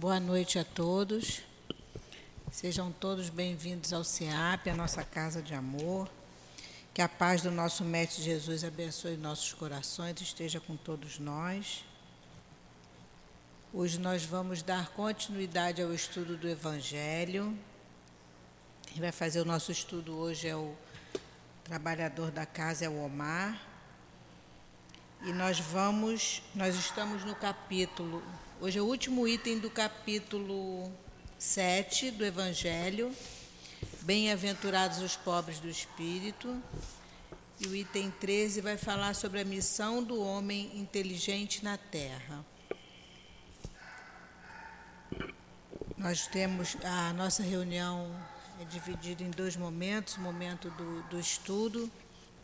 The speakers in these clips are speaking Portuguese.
Boa noite a todos. Sejam todos bem-vindos ao CEAP, a nossa casa de amor. Que a paz do nosso Mestre Jesus abençoe nossos corações, esteja com todos nós. Hoje nós vamos dar continuidade ao estudo do Evangelho. Quem vai fazer o nosso estudo hoje é o trabalhador da casa, é o Omar. E nós vamos, nós estamos no capítulo, hoje é o último item do capítulo 7 do Evangelho. Bem-aventurados os pobres do espírito. E o item 13 vai falar sobre a missão do homem inteligente na Terra. Nós temos a nossa reunião é dividida em dois momentos, o momento do, do estudo,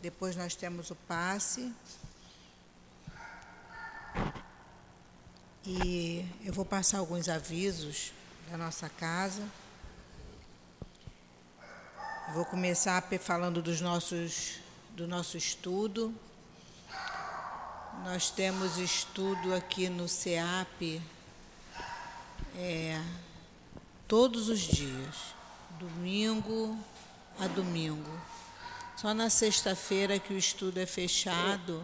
depois nós temos o passe. E eu vou passar alguns avisos da nossa casa. vou começar falando dos nossos, do nosso estudo. Nós temos estudo aqui no CEAP é, todos os dias, domingo a domingo. Só na sexta-feira que o estudo é fechado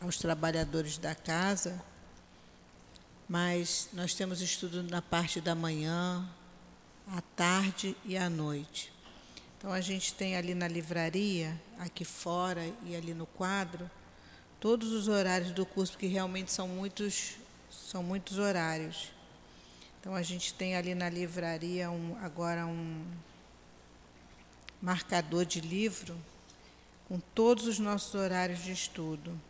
aos trabalhadores da casa, mas nós temos estudo na parte da manhã, à tarde e à noite. Então a gente tem ali na livraria, aqui fora e ali no quadro, todos os horários do curso, porque realmente são muitos, são muitos horários. Então a gente tem ali na livraria um, agora um marcador de livro com todos os nossos horários de estudo.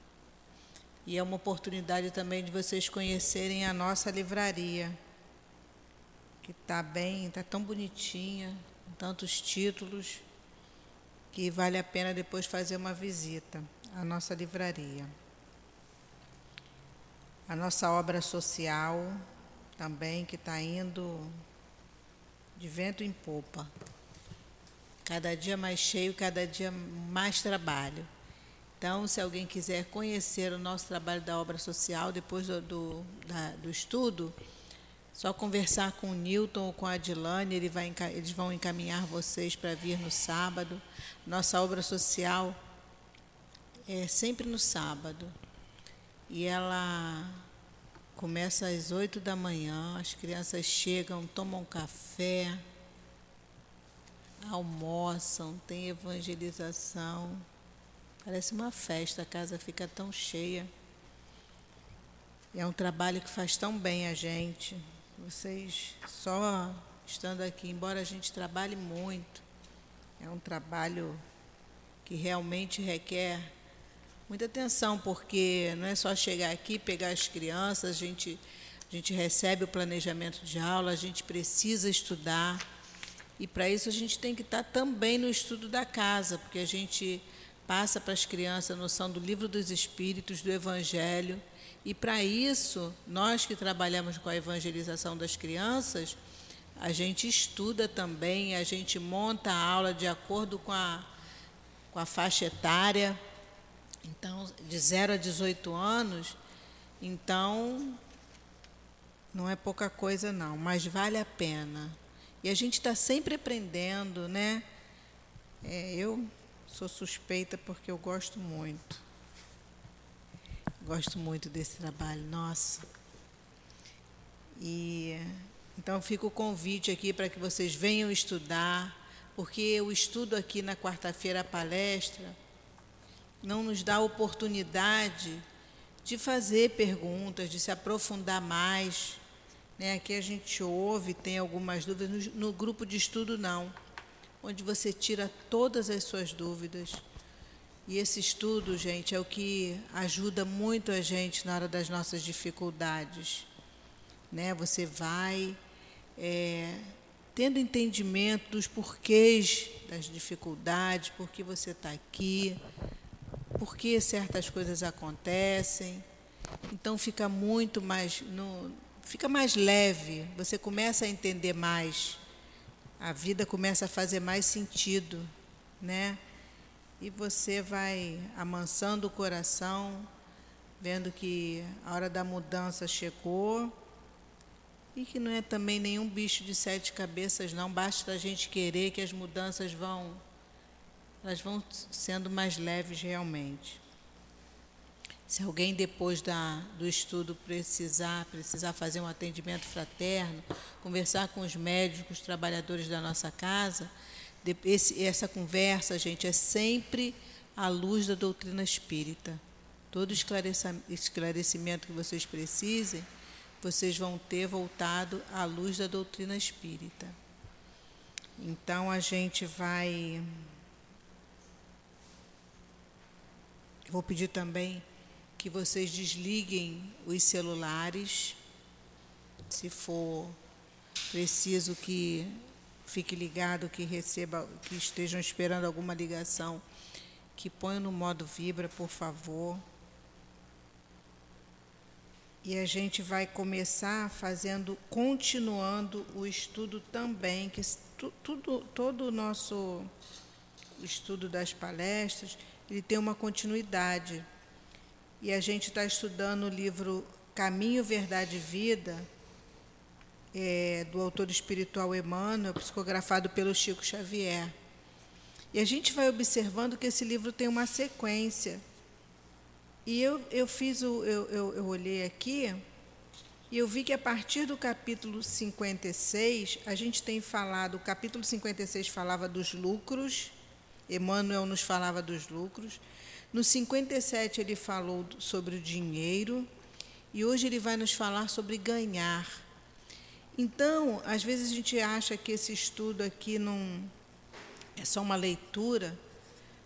E é uma oportunidade também de vocês conhecerem a nossa livraria, que está bem, está tão bonitinha, com tantos títulos, que vale a pena depois fazer uma visita à nossa livraria. A nossa obra social também, que está indo de vento em popa. Cada dia mais cheio, cada dia mais trabalho. Então, se alguém quiser conhecer o nosso trabalho da obra social depois do, do, da, do estudo, só conversar com o Newton ou com a Adilane, ele vai, eles vão encaminhar vocês para vir no sábado. Nossa obra social é sempre no sábado. E ela começa às oito da manhã, as crianças chegam, tomam café, almoçam, tem evangelização. Parece uma festa, a casa fica tão cheia. É um trabalho que faz tão bem a gente. Vocês só estando aqui, embora a gente trabalhe muito, é um trabalho que realmente requer muita atenção, porque não é só chegar aqui, pegar as crianças, a gente, a gente recebe o planejamento de aula, a gente precisa estudar. E para isso a gente tem que estar também no estudo da casa, porque a gente passa para as crianças a noção do livro dos Espíritos, do Evangelho. E para isso, nós que trabalhamos com a evangelização das crianças, a gente estuda também, a gente monta a aula de acordo com a, com a faixa etária. Então, de 0 a 18 anos, então não é pouca coisa não, mas vale a pena. E a gente está sempre aprendendo, né? É, eu Sou suspeita porque eu gosto muito. Gosto muito desse trabalho, nossa. E então fica o convite aqui para que vocês venham estudar, porque o estudo aqui na quarta-feira a palestra não nos dá oportunidade de fazer perguntas, de se aprofundar mais. Né? Aqui a gente ouve, tem algumas dúvidas, no, no grupo de estudo não onde você tira todas as suas dúvidas. E esse estudo, gente, é o que ajuda muito a gente na hora das nossas dificuldades. Né? Você vai é, tendo entendimento dos porquês das dificuldades, por que você está aqui, por que certas coisas acontecem. Então fica muito mais, no, fica mais leve. Você começa a entender mais a vida começa a fazer mais sentido, né? E você vai amansando o coração, vendo que a hora da mudança chegou e que não é também nenhum bicho de sete cabeças, não. Basta a gente querer que as mudanças vão, elas vão sendo mais leves realmente. Se alguém depois da, do estudo precisar, precisar fazer um atendimento fraterno, conversar com os médicos, os trabalhadores da nossa casa, esse, essa conversa, gente, é sempre à luz da doutrina espírita. Todo esclarecimento que vocês precisem, vocês vão ter voltado à luz da doutrina espírita. Então a gente vai. Vou pedir também que vocês desliguem os celulares, se for preciso que fique ligado, que receba, que estejam esperando alguma ligação, que ponham no modo vibra, por favor. E a gente vai começar fazendo, continuando o estudo também, que tudo, todo o nosso estudo das palestras, ele tem uma continuidade e a gente está estudando o livro Caminho, Verdade e Vida, é, do autor espiritual Emmanuel, psicografado pelo Chico Xavier. E a gente vai observando que esse livro tem uma sequência. E eu, eu fiz o. Eu, eu, eu olhei aqui e eu vi que a partir do capítulo 56, a gente tem falado, o capítulo 56 falava dos lucros, Emmanuel nos falava dos lucros. No 57 ele falou sobre o dinheiro e hoje ele vai nos falar sobre ganhar. Então, às vezes a gente acha que esse estudo aqui não é só uma leitura,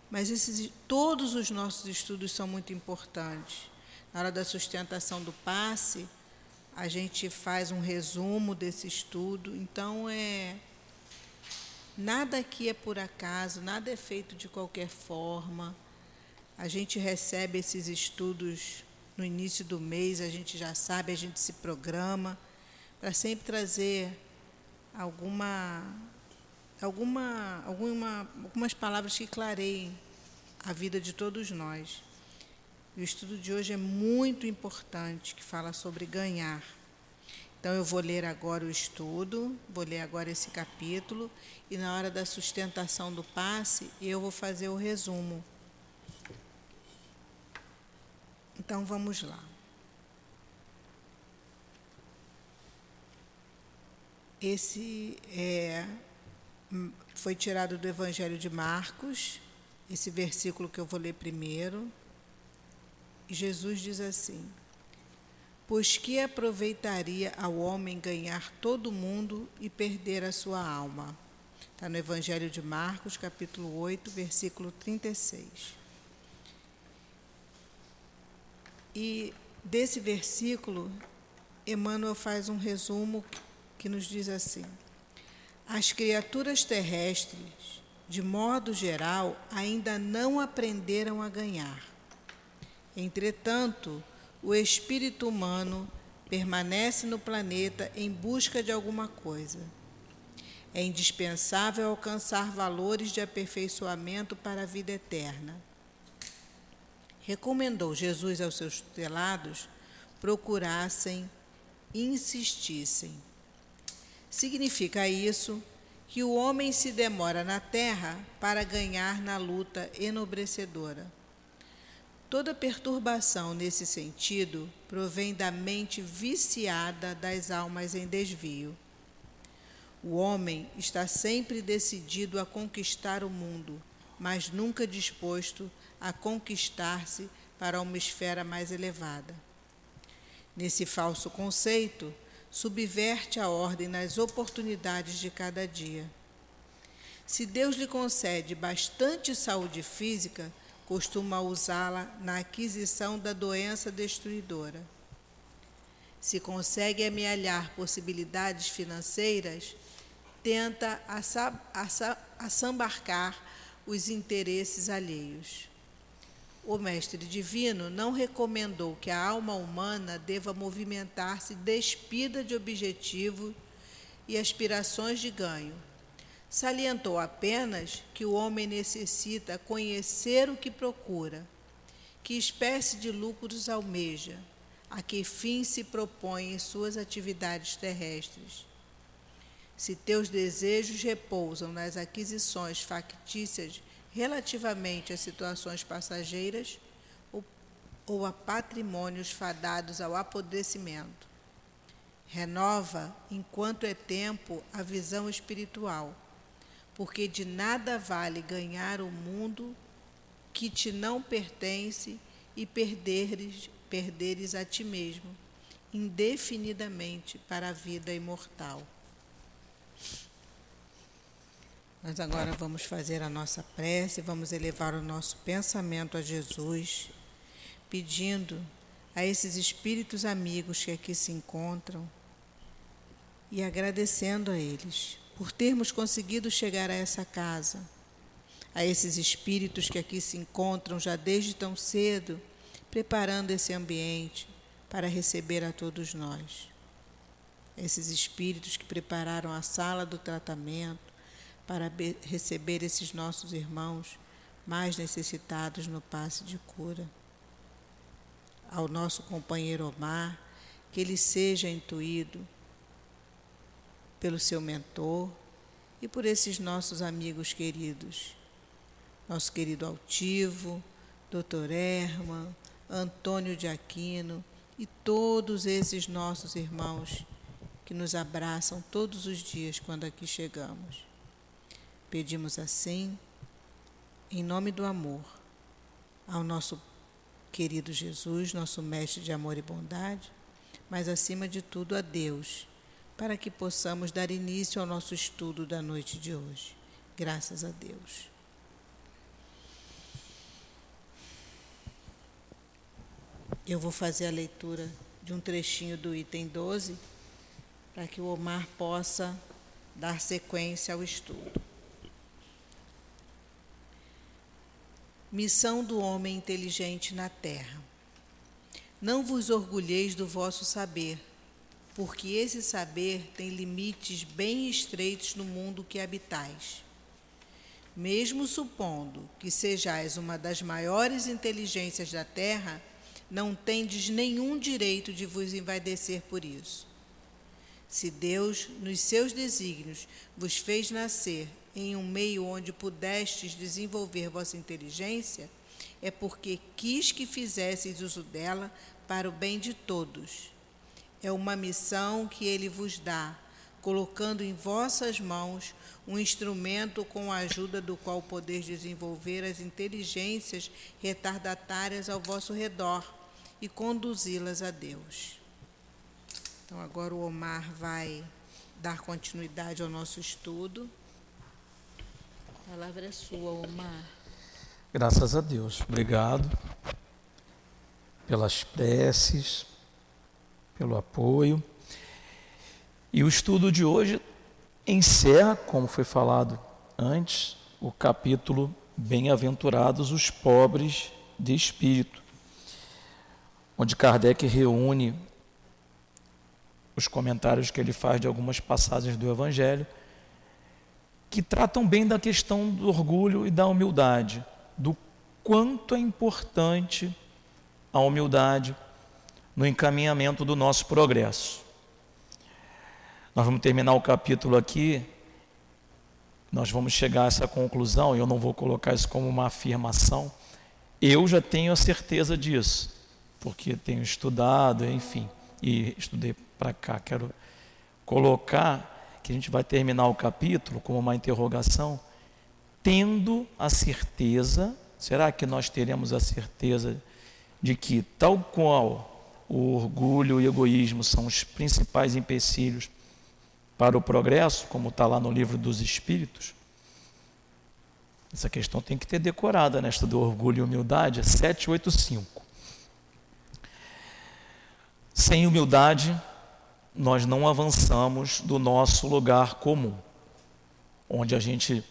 mas esses, todos os nossos estudos são muito importantes. Na hora da sustentação do passe, a gente faz um resumo desse estudo. Então, é nada aqui é por acaso, nada é feito de qualquer forma. A gente recebe esses estudos no início do mês, a gente já sabe, a gente se programa para sempre trazer alguma, alguma, alguma, algumas palavras que clareiem a vida de todos nós. E o estudo de hoje é muito importante, que fala sobre ganhar. Então eu vou ler agora o estudo, vou ler agora esse capítulo e na hora da sustentação do passe eu vou fazer o resumo. Então vamos lá. Esse é, foi tirado do Evangelho de Marcos, esse versículo que eu vou ler primeiro. Jesus diz assim: Pois que aproveitaria ao homem ganhar todo o mundo e perder a sua alma? Está no Evangelho de Marcos, capítulo 8, versículo 36. E desse versículo, Emmanuel faz um resumo que nos diz assim: As criaturas terrestres, de modo geral, ainda não aprenderam a ganhar. Entretanto, o espírito humano permanece no planeta em busca de alguma coisa. É indispensável alcançar valores de aperfeiçoamento para a vida eterna recomendou Jesus aos seus tutelados procurassem, insistissem. Significa isso que o homem se demora na terra para ganhar na luta enobrecedora. Toda perturbação nesse sentido provém da mente viciada das almas em desvio. O homem está sempre decidido a conquistar o mundo, mas nunca disposto a conquistar-se para uma esfera mais elevada. Nesse falso conceito, subverte a ordem nas oportunidades de cada dia. Se Deus lhe concede bastante saúde física, costuma usá-la na aquisição da doença destruidora. Se consegue amealhar possibilidades financeiras, tenta assambarcar os interesses alheios. O Mestre Divino não recomendou que a alma humana deva movimentar-se despida de objetivos e aspirações de ganho. Salientou apenas que o homem necessita conhecer o que procura, que espécie de lucros almeja, a que fim se propõem suas atividades terrestres. Se teus desejos repousam nas aquisições factícias relativamente a situações passageiras ou, ou a patrimônios fadados ao apodrecimento, renova, enquanto é tempo, a visão espiritual, porque de nada vale ganhar o mundo que te não pertence e perderes perderes a ti mesmo, indefinidamente para a vida imortal. Nós agora vamos fazer a nossa prece, vamos elevar o nosso pensamento a Jesus, pedindo a esses espíritos amigos que aqui se encontram e agradecendo a eles por termos conseguido chegar a essa casa, a esses espíritos que aqui se encontram já desde tão cedo preparando esse ambiente para receber a todos nós. Esses espíritos que prepararam a sala do tratamento para receber esses nossos irmãos mais necessitados no passe de cura. Ao nosso companheiro Omar, que ele seja intuído pelo seu mentor e por esses nossos amigos queridos. Nosso querido Altivo, Dr. Herman, Antônio de Aquino e todos esses nossos irmãos que nos abraçam todos os dias quando aqui chegamos. Pedimos assim, em nome do amor, ao nosso querido Jesus, nosso mestre de amor e bondade, mas acima de tudo a Deus, para que possamos dar início ao nosso estudo da noite de hoje. Graças a Deus. Eu vou fazer a leitura de um trechinho do item 12 para que o Omar possa dar sequência ao estudo. Missão do homem inteligente na terra. Não vos orgulheis do vosso saber, porque esse saber tem limites bem estreitos no mundo que habitais. Mesmo supondo que sejais uma das maiores inteligências da terra, não tendes nenhum direito de vos envaidecer por isso. Se Deus, nos seus desígnios, vos fez nascer em um meio onde pudestes desenvolver vossa inteligência, é porque quis que fizesseis uso dela para o bem de todos. É uma missão que ele vos dá, colocando em vossas mãos um instrumento com a ajuda do qual podeis desenvolver as inteligências retardatárias ao vosso redor e conduzi-las a Deus. Então, agora o Omar vai dar continuidade ao nosso estudo. A palavra é sua, Omar. Graças a Deus. Obrigado pelas preces, pelo apoio. E o estudo de hoje encerra, como foi falado antes, o capítulo Bem-aventurados os pobres de espírito onde Kardec reúne os comentários que ele faz de algumas passagens do Evangelho, que tratam bem da questão do orgulho e da humildade, do quanto é importante a humildade no encaminhamento do nosso progresso. Nós vamos terminar o capítulo aqui, nós vamos chegar a essa conclusão, e eu não vou colocar isso como uma afirmação, eu já tenho a certeza disso porque tenho estudado, enfim, e estudei para cá. Quero colocar que a gente vai terminar o capítulo como uma interrogação, tendo a certeza, será que nós teremos a certeza de que, tal qual o orgulho e o egoísmo são os principais empecilhos para o progresso, como está lá no livro dos Espíritos? Essa questão tem que ter decorada nesta do orgulho e humildade, 785. Sem humildade, nós não avançamos do nosso lugar comum, onde a gente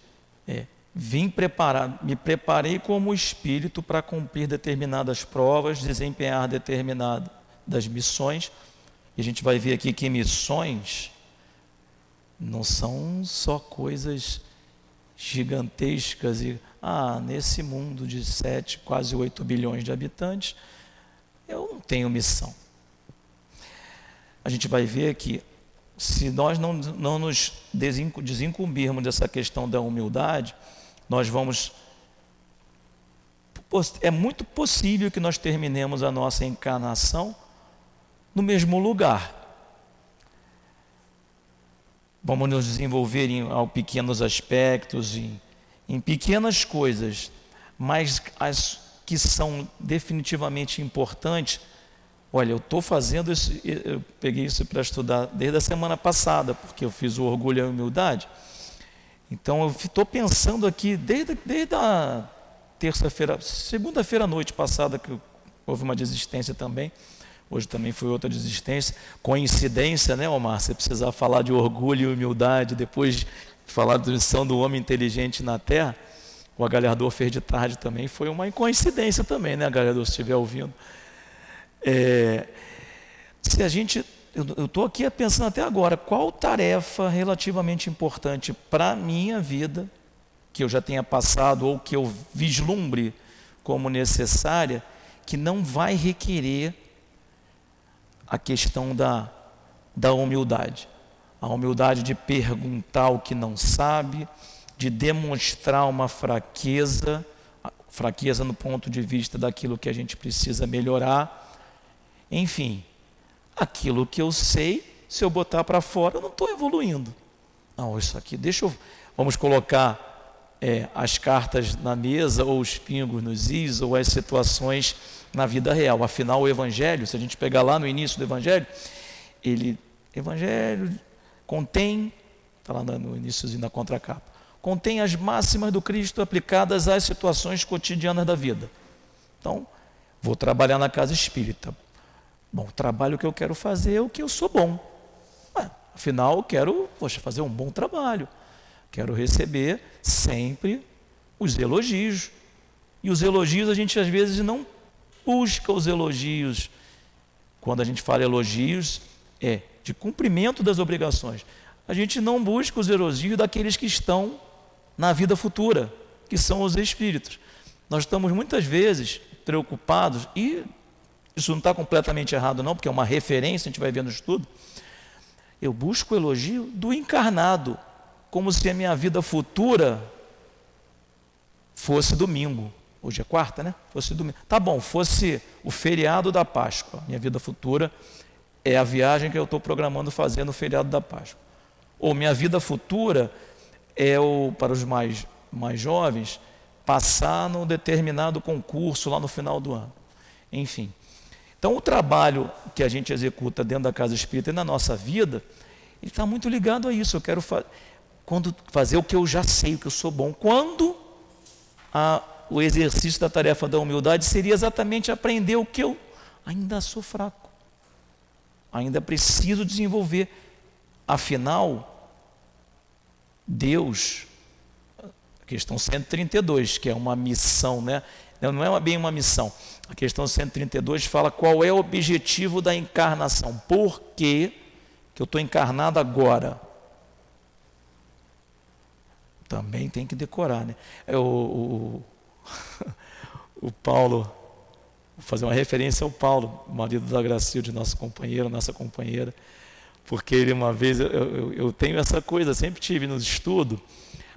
é, vim preparar, me preparei como espírito para cumprir determinadas provas, desempenhar determinadas missões. E a gente vai ver aqui que missões não são só coisas gigantescas e ah, nesse mundo de 7, quase 8 bilhões de habitantes, eu não tenho missão. A gente vai ver que se nós não, não nos desincumbirmos dessa questão da humildade, nós vamos. É muito possível que nós terminemos a nossa encarnação no mesmo lugar. Vamos nos desenvolver em, em pequenos aspectos, em, em pequenas coisas, mas as que são definitivamente importantes. Olha, eu estou fazendo isso, eu peguei isso para estudar desde a semana passada, porque eu fiz o orgulho e a humildade. Então eu estou pensando aqui desde, desde a terça-feira, segunda-feira à noite passada, que houve uma desistência também. Hoje também foi outra desistência. Coincidência, né, Omar? Você precisar falar de orgulho e humildade depois de falar da missão do homem inteligente na Terra. O Agalhador fez de tarde também. Foi uma coincidência também, né, Agalhador, se estiver ouvindo. É, se a gente. Eu estou aqui pensando até agora, qual tarefa relativamente importante para a minha vida, que eu já tenha passado ou que eu vislumbre como necessária, que não vai requerer a questão da, da humildade. A humildade de perguntar o que não sabe, de demonstrar uma fraqueza, fraqueza no ponto de vista daquilo que a gente precisa melhorar. Enfim, aquilo que eu sei, se eu botar para fora, eu não estou evoluindo. Não, isso aqui, deixa eu. Vamos colocar é, as cartas na mesa, ou os pingos nos is, ou as situações na vida real. Afinal, o Evangelho, se a gente pegar lá no início do Evangelho, ele, Evangelho contém, está lá no iníciozinho da contracapa, contém as máximas do Cristo aplicadas às situações cotidianas da vida. Então, vou trabalhar na casa espírita. Bom, o trabalho que eu quero fazer é o que eu sou bom. Ué, afinal, eu quero poxa, fazer um bom trabalho. Quero receber sempre os elogios. E os elogios a gente às vezes não busca os elogios. Quando a gente fala elogios, é de cumprimento das obrigações. A gente não busca os elogios daqueles que estão na vida futura, que são os espíritos. Nós estamos muitas vezes preocupados, e isso não está completamente errado, não, porque é uma referência, a gente vai ver no estudo. Eu busco o elogio do encarnado, como se a minha vida futura fosse domingo. Hoje é quarta, né? Fosse domingo. Tá bom, fosse o feriado da Páscoa. Minha vida futura é a viagem que eu estou programando fazer no feriado da Páscoa. Ou minha vida futura é o, para os mais, mais jovens, passar num determinado concurso lá no final do ano. Enfim. Então, o trabalho que a gente executa dentro da casa espírita e na nossa vida, ele está muito ligado a isso. Eu quero fa quando fazer o que eu já sei, o que eu sou bom. Quando a o exercício da tarefa da humildade seria exatamente aprender o que eu ainda sou fraco, ainda preciso desenvolver. Afinal, Deus, questão 132, que é uma missão, né? não é bem uma missão. A questão 132 fala qual é o objetivo da encarnação. Por que, que eu estou encarnado agora? Também tem que decorar, né? É o, o, o Paulo, vou fazer uma referência ao Paulo, marido da Gracilde, nosso companheiro, nossa companheira, porque ele uma vez, eu, eu, eu tenho essa coisa, sempre tive no estudo,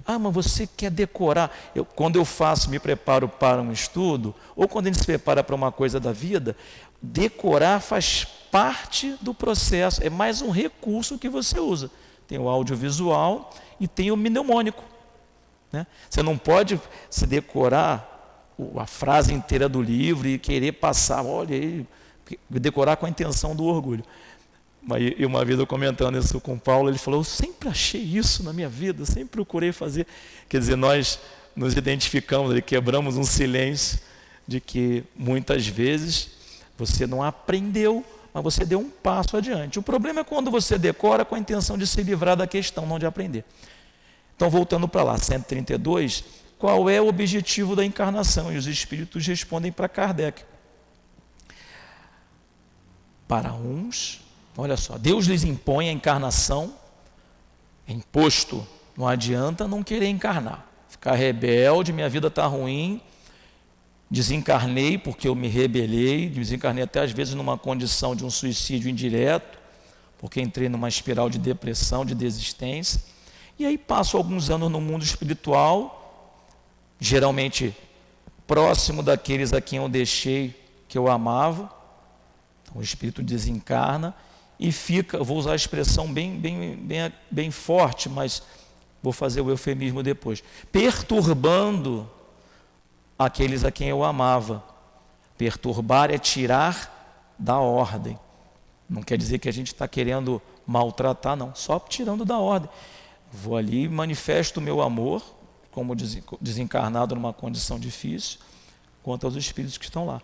ah, mas você quer decorar. Eu, quando eu faço, me preparo para um estudo, ou quando gente se prepara para uma coisa da vida, decorar faz parte do processo, é mais um recurso que você usa. Tem o audiovisual e tem o mnemônico. Né? Você não pode se decorar a frase inteira do livro e querer passar, olha decorar com a intenção do orgulho. E uma vez eu comentando isso com o Paulo, ele falou: Eu sempre achei isso na minha vida, sempre procurei fazer. Quer dizer, nós nos identificamos e quebramos um silêncio de que muitas vezes você não aprendeu, mas você deu um passo adiante. O problema é quando você decora com a intenção de se livrar da questão, não de aprender. Então, voltando para lá, 132, qual é o objetivo da encarnação? E os espíritos respondem para Kardec. Para uns, olha só, Deus lhes impõe a encarnação, imposto, não adianta não querer encarnar. Ficar rebelde, minha vida está ruim, desencarnei porque eu me rebelei, desencarnei até às vezes numa condição de um suicídio indireto, porque entrei numa espiral de depressão, de desistência. E aí passo alguns anos no mundo espiritual, geralmente próximo daqueles a quem eu deixei que eu amava. Então, o espírito desencarna e fica, vou usar a expressão bem, bem, bem, bem forte, mas vou fazer o eufemismo depois, perturbando aqueles a quem eu amava. Perturbar é tirar da ordem. Não quer dizer que a gente está querendo maltratar, não, só tirando da ordem. Vou ali manifesto o meu amor, como desencarnado numa condição difícil, quanto aos espíritos que estão lá.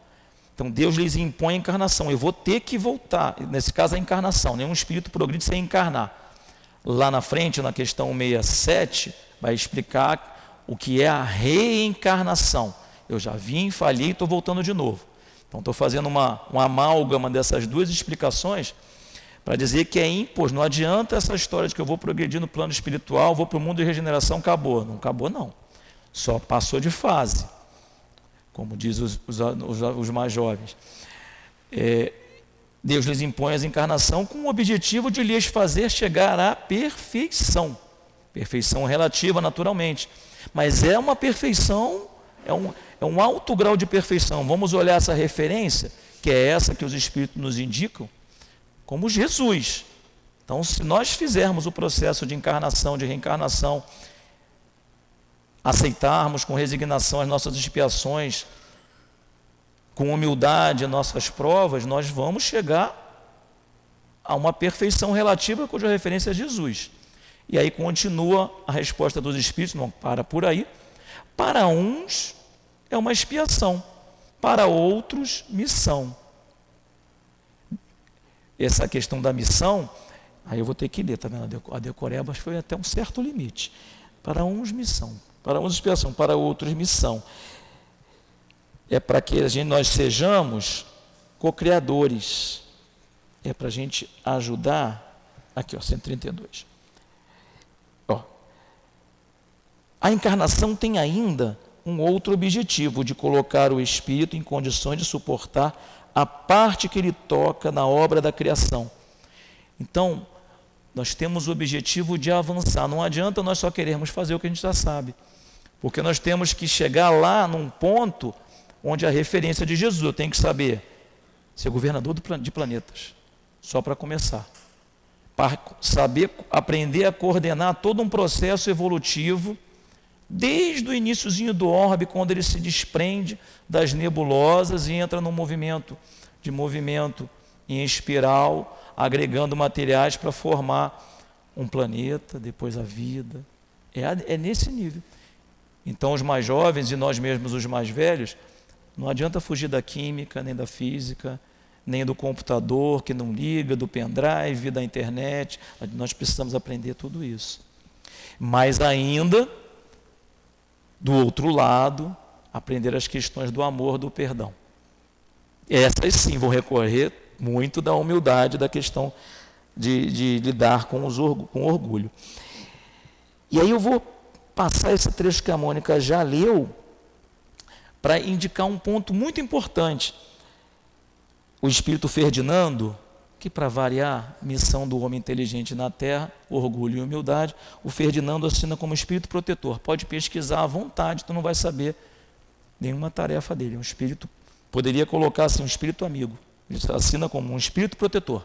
Então Deus lhes impõe a encarnação. Eu vou ter que voltar, nesse caso a encarnação, nenhum espírito progride sem encarnar. Lá na frente, na questão 67, vai explicar o que é a reencarnação. Eu já vim, falhei e estou voltando de novo. Então estou fazendo uma, uma amálgama dessas duas explicações para dizer que é impos, não adianta essa história de que eu vou progredir no plano espiritual, vou para o mundo de regeneração, acabou. Não acabou, não. Só passou de fase como diz os, os, os mais jovens. É, Deus lhes impõe a encarnação com o objetivo de lhes fazer chegar à perfeição. Perfeição relativa, naturalmente. Mas é uma perfeição, é um, é um alto grau de perfeição. Vamos olhar essa referência, que é essa que os Espíritos nos indicam, como Jesus. Então, se nós fizermos o processo de encarnação, de reencarnação, aceitarmos com resignação as nossas expiações, com humildade as nossas provas, nós vamos chegar a uma perfeição relativa cuja referência é Jesus. E aí continua a resposta dos Espíritos, não para por aí. Para uns é uma expiação, para outros, missão. Essa questão da missão, aí eu vou ter que ler, tá vendo? A decorebas foi até um certo limite. Para uns, missão, para uns expiação, para outros missão. É para que a gente, nós sejamos co-criadores. É para a gente ajudar. Aqui, ó, 132. Ó. A encarnação tem ainda um outro objetivo de colocar o espírito em condições de suportar a parte que ele toca na obra da criação. Então, nós temos o objetivo de avançar. Não adianta nós só querermos fazer o que a gente já sabe. Porque nós temos que chegar lá num ponto onde a referência de Jesus, eu tenho que saber ser governador de planetas, só para começar. Para saber, aprender a coordenar todo um processo evolutivo, desde o iníciozinho do orbe, quando ele se desprende das nebulosas e entra num movimento de movimento em espiral, agregando materiais para formar um planeta, depois a vida. É, é nesse nível. Então, os mais jovens e nós mesmos, os mais velhos, não adianta fugir da química, nem da física, nem do computador que não liga, do pendrive, da internet. Nós precisamos aprender tudo isso. Mas ainda, do outro lado, aprender as questões do amor, do perdão. Essas sim vão recorrer muito da humildade, da questão de, de lidar com, os, com orgulho. E aí eu vou passar esse trecho que a Mônica já leu para indicar um ponto muito importante. O espírito Ferdinando, que para variar, missão do homem inteligente na terra, orgulho e humildade, o Ferdinando assina como espírito protetor. Pode pesquisar à vontade, tu não vai saber nenhuma tarefa dele. Um espírito, poderia colocar assim, um espírito amigo. Ele assina como um espírito protetor.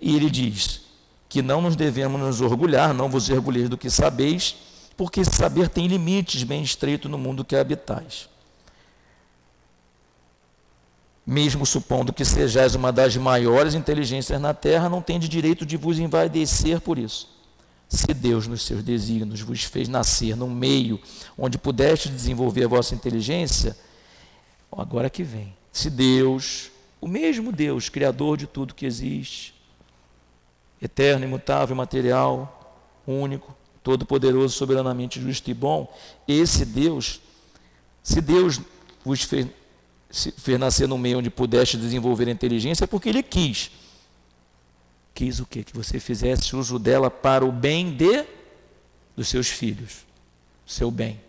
E ele diz que não nos devemos nos orgulhar, não vos orgulheis do que sabeis, porque esse saber tem limites bem estreitos no mundo que habitais. Mesmo supondo que sejais uma das maiores inteligências na terra, não tendes direito de vos envaidecer por isso. Se Deus, nos seus desígnios, vos fez nascer num meio onde pudeste desenvolver a vossa inteligência, agora que vem. Se Deus, o mesmo Deus, Criador de tudo que existe, eterno, imutável, material, único, todo-poderoso, soberanamente justo e bom, esse Deus, se Deus vos fez, fez nascer no meio onde pudeste desenvolver a inteligência, é porque Ele quis. Quis o quê? Que você fizesse uso dela para o bem de dos seus filhos, seu bem,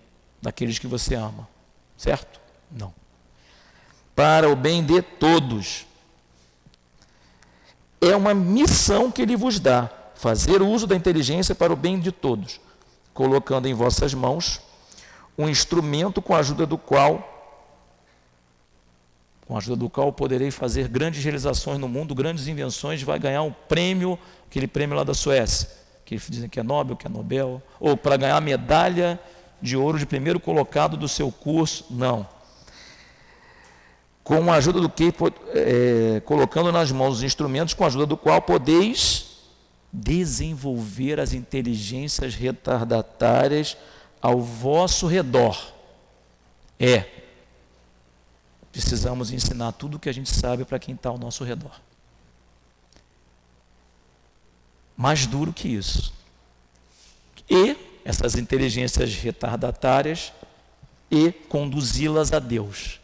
daqueles que você ama, certo? Não. Para o bem de todos. é uma missão que ele vos dá, fazer uso da inteligência para o bem de todos, colocando em vossas mãos um instrumento com a ajuda do qual com a ajuda do qual poderei fazer grandes realizações no mundo, grandes invenções, vai ganhar um prêmio, aquele prêmio lá da Suécia, que dizem que é Nobel, que é Nobel, ou para ganhar a medalha de ouro de primeiro colocado do seu curso, não. Com a ajuda do que, é, colocando nas mãos os instrumentos com a ajuda do qual podeis desenvolver as inteligências retardatárias ao vosso redor. É, precisamos ensinar tudo o que a gente sabe para quem está ao nosso redor. Mais duro que isso. E essas inteligências retardatárias e conduzi-las a Deus.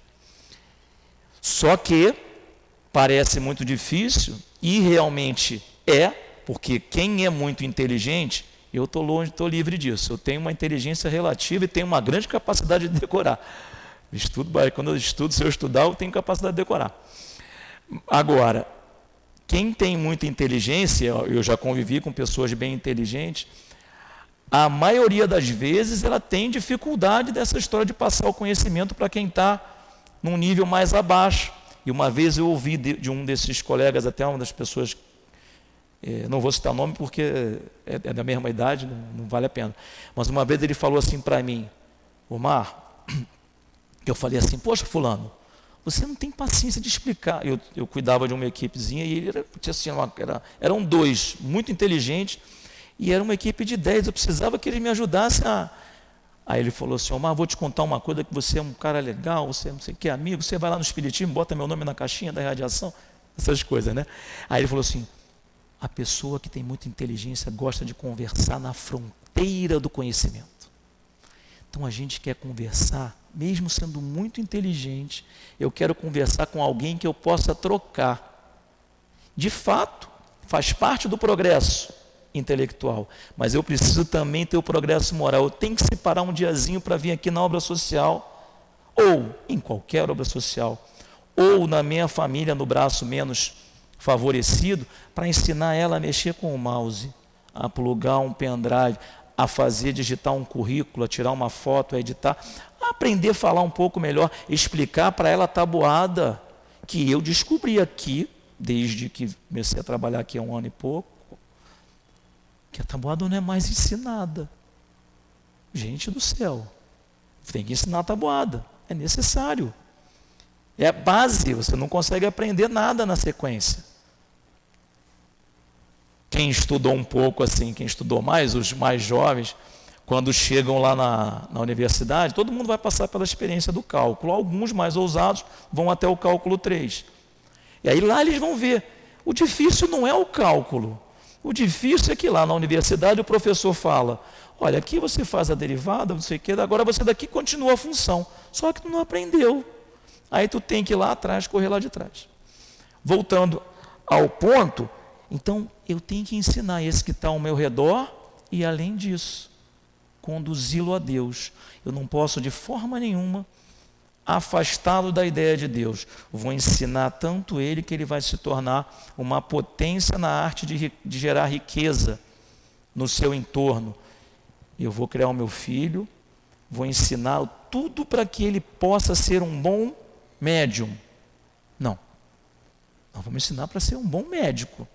Só que parece muito difícil e realmente é, porque quem é muito inteligente, eu estou longe, estou livre disso. Eu tenho uma inteligência relativa e tenho uma grande capacidade de decorar. Estudo, quando eu estudo, se eu estudar, eu tenho capacidade de decorar. Agora, quem tem muita inteligência, eu já convivi com pessoas bem inteligentes, a maioria das vezes ela tem dificuldade dessa história de passar o conhecimento para quem está num nível mais abaixo. E uma vez eu ouvi de, de um desses colegas, até uma das pessoas, é, não vou citar nome porque é, é da mesma idade, não, não, vale a pena. Mas uma vez ele falou assim para mim, Omar, eu falei assim, poxa fulano, você não tem paciência de explicar. Eu, eu cuidava de uma equipezinha e ele era, assim, uma, era, eram dois, muito inteligentes, e era uma equipe de dez. Eu precisava que ele me ajudasse a, Aí ele falou assim: Omar, vou te contar uma coisa: que você é um cara legal, você não sei o que, amigo, você vai lá no Espiritismo, bota meu nome na caixinha da radiação, essas coisas, né? Aí ele falou assim: a pessoa que tem muita inteligência gosta de conversar na fronteira do conhecimento. Então a gente quer conversar, mesmo sendo muito inteligente, eu quero conversar com alguém que eu possa trocar. De fato, faz parte do progresso intelectual, mas eu preciso também ter o progresso moral. Eu tenho que separar um diazinho para vir aqui na obra social, ou em qualquer obra social, ou na minha família, no braço menos favorecido, para ensinar ela a mexer com o mouse, a plugar um pendrive, a fazer digitar um currículo, a tirar uma foto, a editar, a aprender a falar um pouco melhor, explicar para ela a tabuada que eu descobri aqui, desde que comecei a trabalhar aqui há um ano e pouco, que a tabuada não é mais ensinada. Gente do céu, tem que ensinar a tabuada, é necessário. É a base, você não consegue aprender nada na sequência. Quem estudou um pouco assim, quem estudou mais, os mais jovens, quando chegam lá na, na universidade, todo mundo vai passar pela experiência do cálculo. Alguns mais ousados vão até o cálculo 3. E aí lá eles vão ver. O difícil não é o cálculo, o difícil é que lá na universidade o professor fala: olha, aqui você faz a derivada, não sei o que, agora você daqui continua a função. Só que tu não aprendeu. Aí tu tem que ir lá atrás, correr lá de trás. Voltando ao ponto, então eu tenho que ensinar esse que está ao meu redor e, além disso, conduzi-lo a Deus. Eu não posso de forma nenhuma afastá-lo da ideia de Deus. Vou ensinar tanto ele que ele vai se tornar uma potência na arte de, de gerar riqueza no seu entorno. Eu vou criar o meu filho, vou ensiná-lo tudo para que ele possa ser um bom médium. Não. Nós vamos ensinar para ser um bom médico,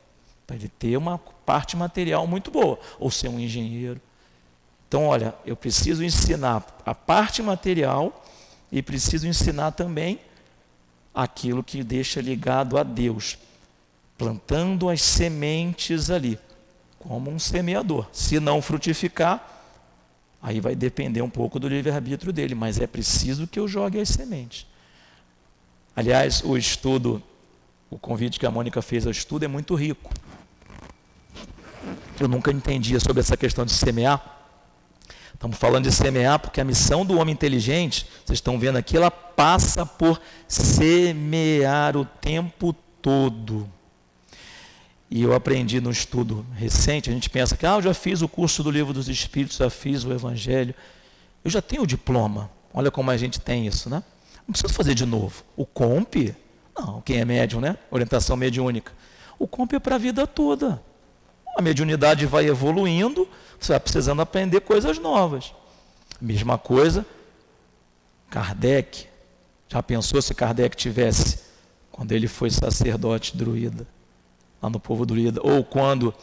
para ele ter uma parte material muito boa, ou ser um engenheiro. Então, olha, eu preciso ensinar a parte material e preciso ensinar também aquilo que deixa ligado a Deus, plantando as sementes ali, como um semeador. Se não frutificar, aí vai depender um pouco do livre-arbítrio dele, mas é preciso que eu jogue as sementes. Aliás, o estudo, o convite que a Mônica fez ao estudo é muito rico. Eu nunca entendia sobre essa questão de semear. Estamos falando de semear porque a missão do homem inteligente, vocês estão vendo aqui, ela passa por semear o tempo todo. E eu aprendi no estudo recente, a gente pensa que ah, eu já fiz o curso do livro dos Espíritos, já fiz o Evangelho, eu já tenho o diploma. Olha como a gente tem isso, né? Não preciso fazer de novo. O COMP, não, quem é médium, né? Orientação mediúnica. O comp é para a vida toda. A mediunidade vai evoluindo, você vai precisando aprender coisas novas. Mesma coisa, Kardec. Já pensou se Kardec tivesse, quando ele foi sacerdote druida, lá no povo druida, ou quando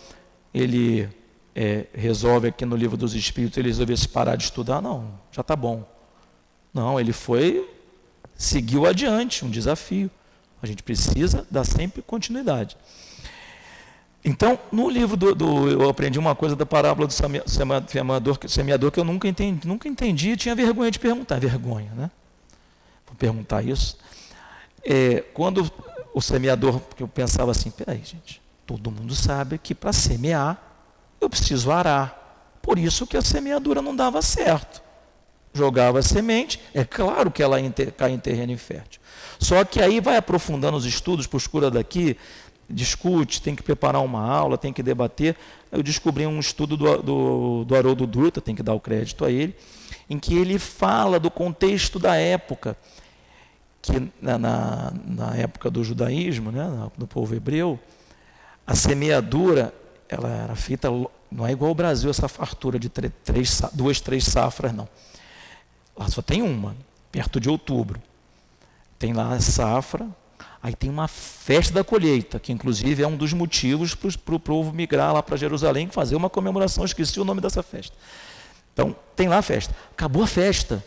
ele é, resolve aqui no livro dos Espíritos, ele resolvesse parar de estudar? Não, já está bom. Não, ele foi, seguiu adiante, um desafio. A gente precisa dar sempre continuidade. Então, no livro do, do, eu aprendi uma coisa da parábola do semeador, semeador que eu nunca entendi, nunca entendi, tinha vergonha de perguntar, vergonha, né? Vou perguntar isso. É, quando o semeador, eu pensava assim, peraí, gente, todo mundo sabe que para semear eu preciso arar. Por isso que a semeadura não dava certo. Jogava semente, é claro que ela cai em terreno infértil. Só que aí vai aprofundando os estudos, postura daqui, discute, tem que preparar uma aula, tem que debater. Eu descobri um estudo do, do, do Haroldo Dutra, tem que dar o crédito a ele, em que ele fala do contexto da época, que na, na, na época do judaísmo, né, do povo hebreu, a semeadura ela era feita, não é igual ao Brasil, essa fartura de três, duas, três safras, não. Lá só tem uma, perto de outubro. Tem lá a safra, aí tem uma festa da colheita, que inclusive é um dos motivos para o povo migrar lá para Jerusalém, fazer uma comemoração, esqueci o nome dessa festa. Então, tem lá a festa. Acabou a festa.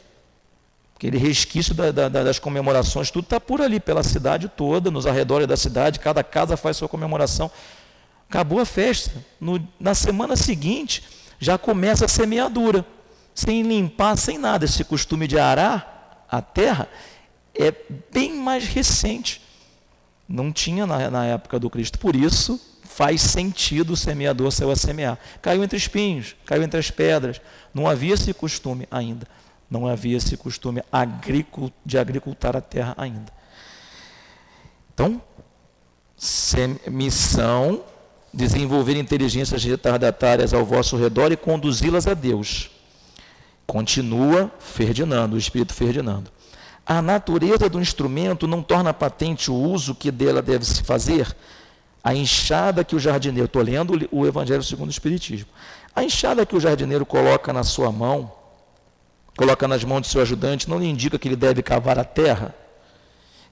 Aquele resquício da, da, das comemorações, tudo está por ali, pela cidade toda, nos arredores da cidade, cada casa faz sua comemoração. Acabou a festa. No, na semana seguinte, já começa a semeadura, sem limpar, sem nada. Esse costume de arar a terra é bem mais recente. Não tinha na, na época do Cristo. Por isso, faz sentido o semeador saiu a semear. Caiu entre espinhos, caiu entre as pedras. Não havia esse costume ainda. Não havia esse costume de agricultar a terra ainda. Então, missão desenvolver inteligências retardatárias ao vosso redor e conduzi-las a Deus. Continua Ferdinando, o espírito Ferdinando. A natureza do instrumento não torna patente o uso que dela deve se fazer. A enxada que o jardineiro, estou lendo o Evangelho segundo o Espiritismo, a enxada que o jardineiro coloca na sua mão, coloca nas mãos de seu ajudante, não lhe indica que ele deve cavar a terra?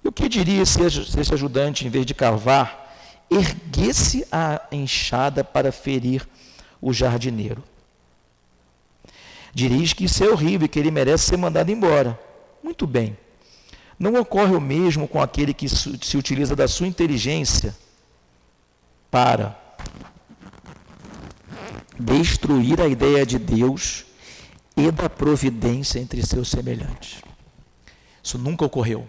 E o que diria se esse ajudante, em vez de cavar, erguesse a enxada para ferir o jardineiro? Direis que isso é horrível e que ele merece ser mandado embora. Muito bem. Não ocorre o mesmo com aquele que se utiliza da sua inteligência para destruir a ideia de Deus e da providência entre seus semelhantes. Isso nunca ocorreu.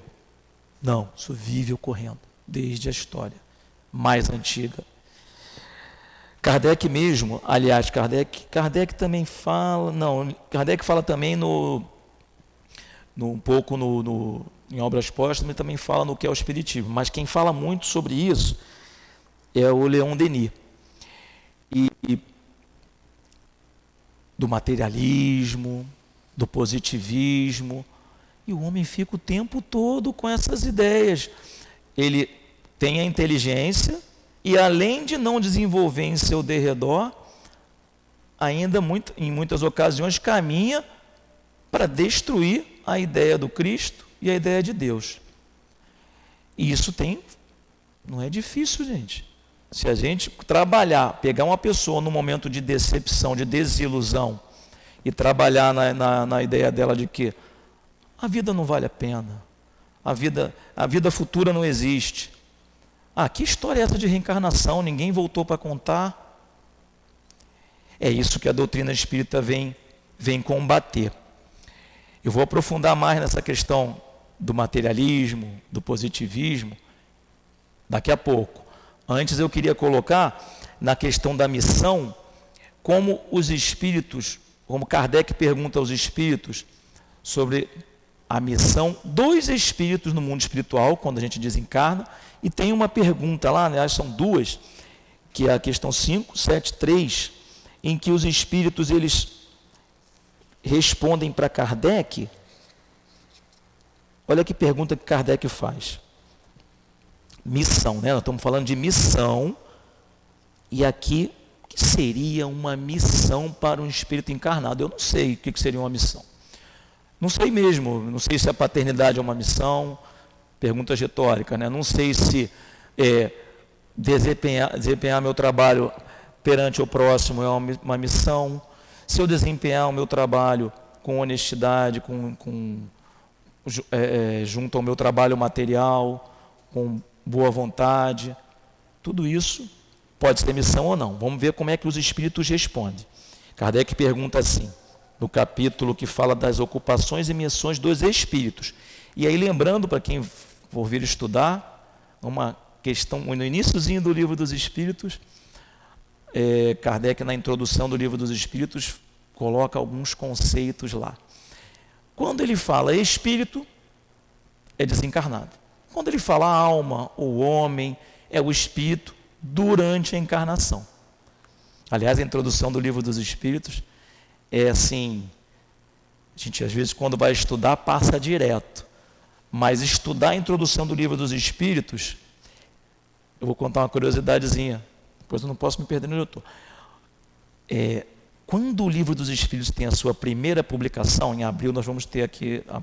Não, isso vive ocorrendo desde a história mais antiga. Kardec mesmo, aliás, Kardec, Kardec também fala, não, Kardec fala também no, no um pouco no, no em obras póstumas, também fala no que é o espiritismo, mas quem fala muito sobre isso é o Leon Denis. E, e do materialismo, do positivismo, e o homem fica o tempo todo com essas ideias. Ele tem a inteligência e, além de não desenvolver em seu derredor, ainda muito, em muitas ocasiões caminha para destruir a ideia do Cristo e a ideia de Deus. E isso tem, não é difícil, gente. Se a gente trabalhar, pegar uma pessoa no momento de decepção, de desilusão, e trabalhar na, na, na ideia dela de que a vida não vale a pena, a vida, a vida futura não existe. Ah, que história é essa de reencarnação? Ninguém voltou para contar. É isso que a doutrina espírita vem, vem combater. Eu vou aprofundar mais nessa questão do materialismo, do positivismo, daqui a pouco. Antes eu queria colocar na questão da missão, como os espíritos, como Kardec pergunta aos espíritos sobre a missão dos espíritos no mundo espiritual, quando a gente desencarna, e tem uma pergunta lá, aliás, são duas, que é a questão 5, 7, 3, em que os espíritos eles respondem para Kardec, olha que pergunta que Kardec faz. missão, né? Nós estamos falando de missão. E aqui, o que seria uma missão para um espírito encarnado? Eu não sei o que seria uma missão. Não sei mesmo, não sei se a paternidade é uma missão, pergunta retórica, né? Não sei se é, desempenhar, desempenhar meu trabalho perante o próximo é uma, uma missão, se eu desempenhar o meu trabalho com honestidade, com, com é, é, junto ao meu trabalho material, com boa vontade, tudo isso pode ser missão ou não. Vamos ver como é que os espíritos respondem. Kardec pergunta assim: no capítulo que fala das ocupações e missões dos espíritos. E aí, lembrando para quem for vir estudar, uma questão, no iníciozinho do livro dos Espíritos, é, Kardec, na introdução do livro dos Espíritos, coloca alguns conceitos lá. Quando ele fala espírito, é desencarnado. Quando ele fala alma ou homem, é o espírito durante a encarnação. Aliás, a introdução do livro dos Espíritos é assim, a gente às vezes quando vai estudar passa direto, mas estudar a introdução do livro dos Espíritos, eu vou contar uma curiosidadezinha, depois eu não posso me perder eu estou. É, quando o livro dos Espíritos tem a sua primeira publicação, em abril nós vamos ter aqui a,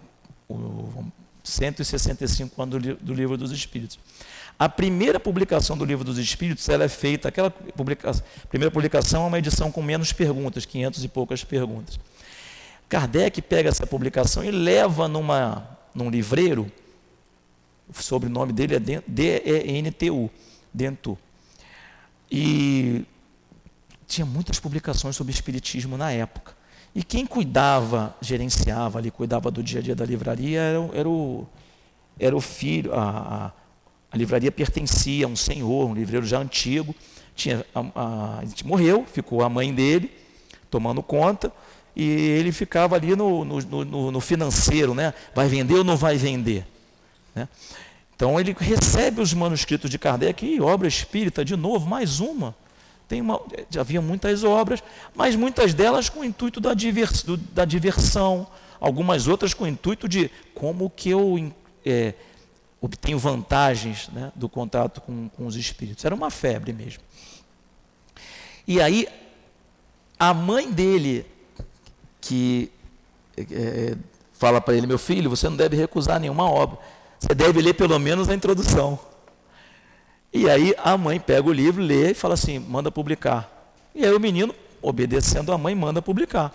o 165 anos do, livro dos Espíritos. A primeira publicação do Livro dos Espíritos, ela é feita, aquela primeira publicação é uma edição com menos perguntas, 500 e poucas perguntas. Kardec pega essa publicação e leva numa, num livreiro, o sobrenome dele é D-E-N-T-U, Dentu. E tinha muitas publicações sobre espiritismo na época. E quem cuidava, gerenciava ali, cuidava do dia a dia da livraria era, era o, era o filho, a, a livraria pertencia a um senhor, um livreiro já antigo. Tinha, a, a, morreu, ficou a mãe dele tomando conta e ele ficava ali no, no, no, no financeiro, né? Vai vender ou não vai vender? Né? Então ele recebe os manuscritos de Kardec e obra espírita, de novo, mais uma. Tem uma, havia muitas obras, mas muitas delas com o intuito da, divers, da diversão, algumas outras com o intuito de como que eu é, obtenho vantagens né, do contato com, com os espíritos. Era uma febre mesmo. E aí, a mãe dele, que é, é fala para ele: Meu filho, você não deve recusar nenhuma obra, você deve ler pelo menos a introdução. E aí a mãe pega o livro, lê e fala assim: manda publicar. E aí o menino, obedecendo a mãe, manda publicar.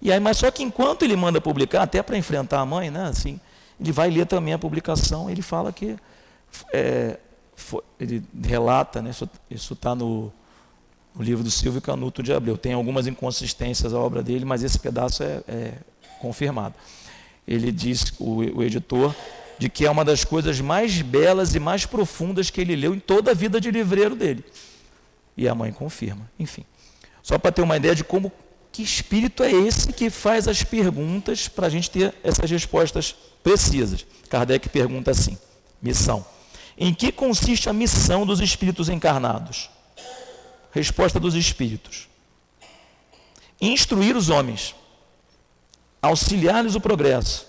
E aí, mas só que enquanto ele manda publicar, até para enfrentar a mãe, né, assim, ele vai ler também a publicação, ele fala que é, foi, ele relata, né, isso está no, no, livro do Silvio Canuto de Abreu. Tem algumas inconsistências a obra dele, mas esse pedaço é, é confirmado. Ele diz, o, o editor, de que é uma das coisas mais belas e mais profundas que ele leu em toda a vida de livreiro dele. E a mãe confirma. Enfim, só para ter uma ideia de como que espírito é esse que faz as perguntas para a gente ter essas respostas precisas. Kardec pergunta assim: missão. Em que consiste a missão dos espíritos encarnados? Resposta dos espíritos: instruir os homens, auxiliar-lhes o progresso,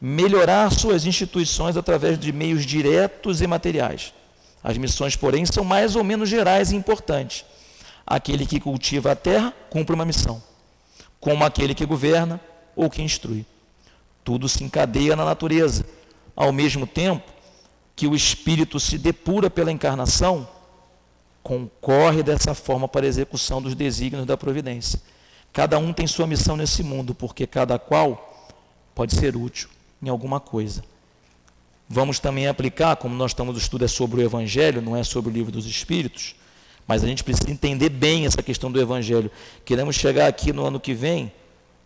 melhorar suas instituições através de meios diretos e materiais. As missões, porém, são mais ou menos gerais e importantes. Aquele que cultiva a terra cumpre uma missão, como aquele que governa ou que instrui. Tudo se encadeia na natureza. Ao mesmo tempo que o espírito se depura pela encarnação, concorre dessa forma para a execução dos desígnios da providência. Cada um tem sua missão nesse mundo, porque cada qual pode ser útil em alguma coisa. Vamos também aplicar, como nós estamos, o estudo é sobre o Evangelho, não é sobre o livro dos Espíritos, mas a gente precisa entender bem essa questão do Evangelho. Queremos chegar aqui no ano que vem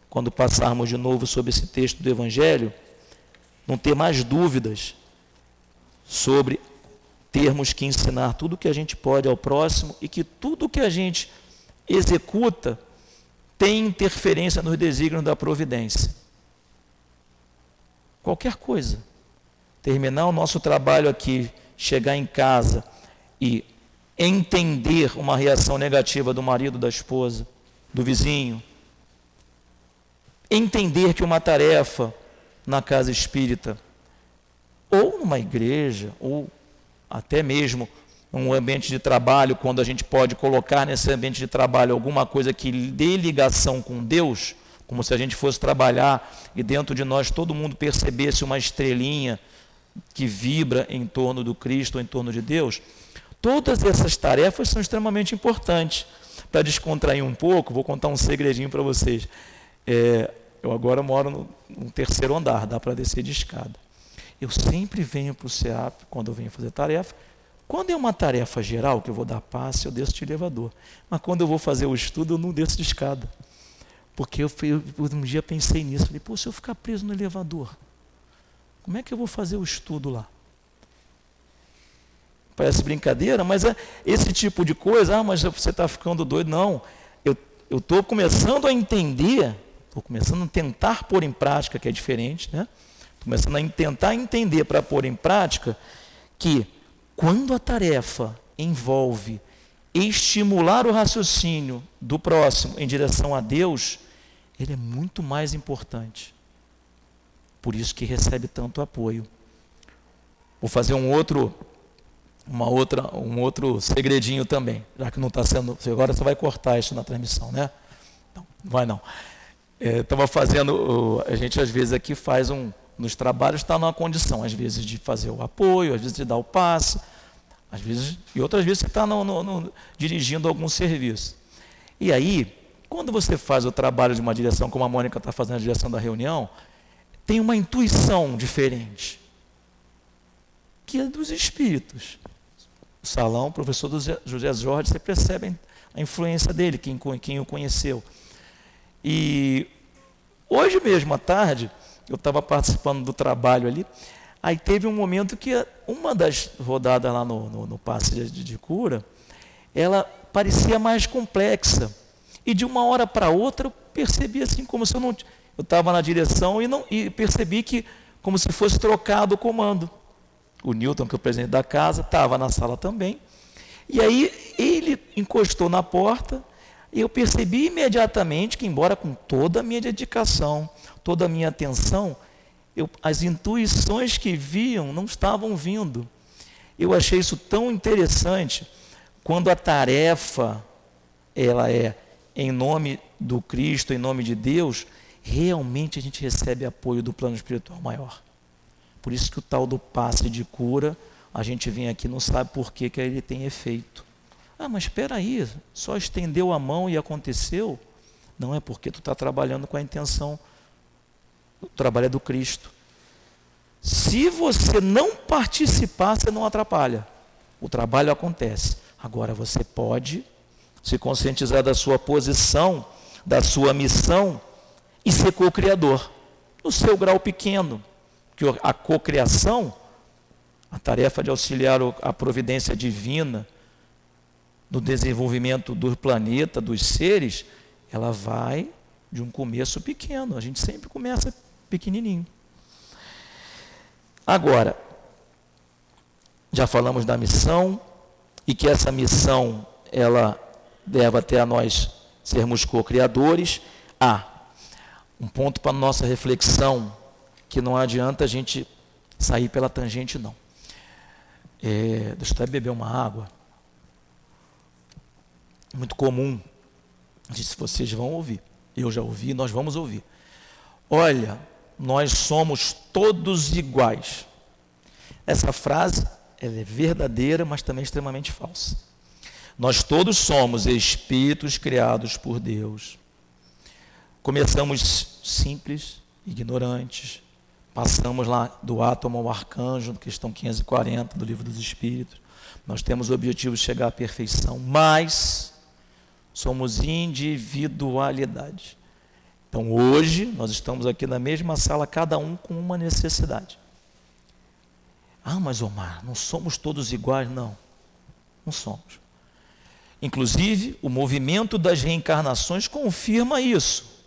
quando passarmos de novo sobre esse texto do Evangelho, não ter mais dúvidas sobre termos que ensinar tudo que a gente pode ao próximo e que tudo que a gente executa tem interferência nos desígnios da providência. Qualquer coisa. Terminar o nosso trabalho aqui, chegar em casa e entender uma reação negativa do marido, da esposa, do vizinho, entender que uma tarefa na casa espírita, ou numa igreja, ou até mesmo um ambiente de trabalho, quando a gente pode colocar nesse ambiente de trabalho alguma coisa que dê ligação com Deus, como se a gente fosse trabalhar e dentro de nós todo mundo percebesse uma estrelinha que vibra em torno do Cristo, em torno de Deus. Todas essas tarefas são extremamente importantes. Para descontrair um pouco, vou contar um segredinho para vocês. É, eu agora moro no, no terceiro andar, dá para descer de escada. Eu sempre venho para o CEAP, quando eu venho fazer tarefa, quando é uma tarefa geral, que eu vou dar passe, eu desço de elevador. Mas quando eu vou fazer o estudo, eu não desço de escada. Porque eu, eu um dia pensei nisso. Falei, pô, se eu ficar preso no elevador, como é que eu vou fazer o estudo lá? Parece brincadeira, mas é esse tipo de coisa, ah, mas você está ficando doido. Não, eu estou começando a entender, estou começando a tentar pôr em prática, que é diferente, né? Começando a tentar entender para pôr em prática que quando a tarefa envolve estimular o raciocínio do próximo em direção a Deus, ele é muito mais importante. Por isso que recebe tanto apoio. Vou fazer um outro, uma outra, um outro segredinho também, já que não está sendo. Agora você vai cortar isso na transmissão, né? Não, não vai não. Estava é, fazendo, a gente às vezes aqui faz um, nos trabalhos está numa condição, às vezes de fazer o apoio, às vezes de dar o passe, às vezes, e outras vezes você está dirigindo algum serviço. E aí, quando você faz o trabalho de uma direção, como a Mônica está fazendo a direção da reunião, tem uma intuição diferente, que é dos espíritos. O salão, o professor José Jorge, você percebe a influência dele, quem, quem o conheceu. E hoje mesmo à tarde, eu estava participando do trabalho ali. Aí teve um momento que uma das rodadas lá no, no, no passe de, de, cura, ela parecia mais complexa. E de uma hora para outra eu percebi assim, como se eu não. Eu estava na direção e, não, e percebi que, como se fosse trocado o comando. O Newton, que é o presidente da casa, estava na sala também. E aí ele encostou na porta e eu percebi imediatamente que, embora com toda a minha dedicação, toda a minha atenção, eu, as intuições que viam não estavam vindo. Eu achei isso tão interessante quando a tarefa ela é em nome do Cristo, em nome de Deus, realmente a gente recebe apoio do plano espiritual maior. Por isso que o tal do passe de cura, a gente vem aqui não sabe por que, que ele tem efeito. Ah, mas espera aí, só estendeu a mão e aconteceu? Não é porque tu está trabalhando com a intenção o trabalho é do Cristo. Se você não participar, você não atrapalha. O trabalho acontece. Agora você pode se conscientizar da sua posição, da sua missão e ser co-criador. No seu grau pequeno, que a co-criação, a tarefa de auxiliar a providência divina no desenvolvimento do planeta, dos seres, ela vai de um começo pequeno. A gente sempre começa pequenininho. Agora, já falamos da missão e que essa missão ela leva até a nós sermos co-criadores. Ah, um ponto para nossa reflexão que não adianta a gente sair pela tangente não. É, deixa eu até beber uma água. Muito comum. Se vocês vão ouvir. Eu já ouvi, nós vamos ouvir. Olha, nós somos todos iguais. Essa frase é verdadeira, mas também extremamente falsa. Nós todos somos espíritos criados por Deus. Começamos simples, ignorantes, passamos lá do átomo ao arcanjo, questão 540 do livro dos Espíritos. Nós temos o objetivo de chegar à perfeição, mas somos individualidade. Então hoje nós estamos aqui na mesma sala, cada um com uma necessidade. Ah, mas Omar, não somos todos iguais? Não, não somos. Inclusive, o movimento das reencarnações confirma isso.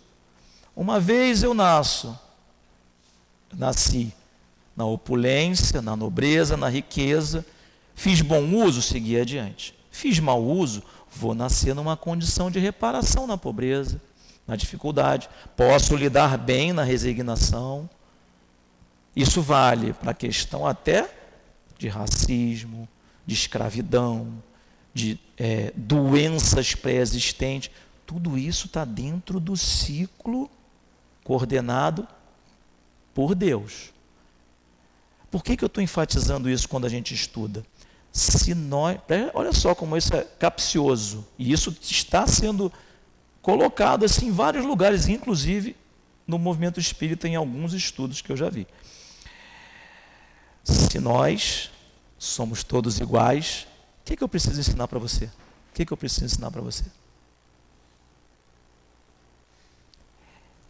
Uma vez eu nasço, nasci na opulência, na nobreza, na riqueza, fiz bom uso, segui adiante. Fiz mau uso, vou nascer numa condição de reparação na pobreza na dificuldade, posso lidar bem na resignação. Isso vale para a questão até de racismo, de escravidão, de é, doenças pré-existentes. Tudo isso está dentro do ciclo coordenado por Deus. Por que, que eu estou enfatizando isso quando a gente estuda? Se nós, olha só como isso é capcioso, e isso está sendo colocado assim em vários lugares, inclusive no movimento espírita, em alguns estudos que eu já vi. Se nós somos todos iguais, o que, que eu preciso ensinar para você? O que, que eu preciso ensinar para você?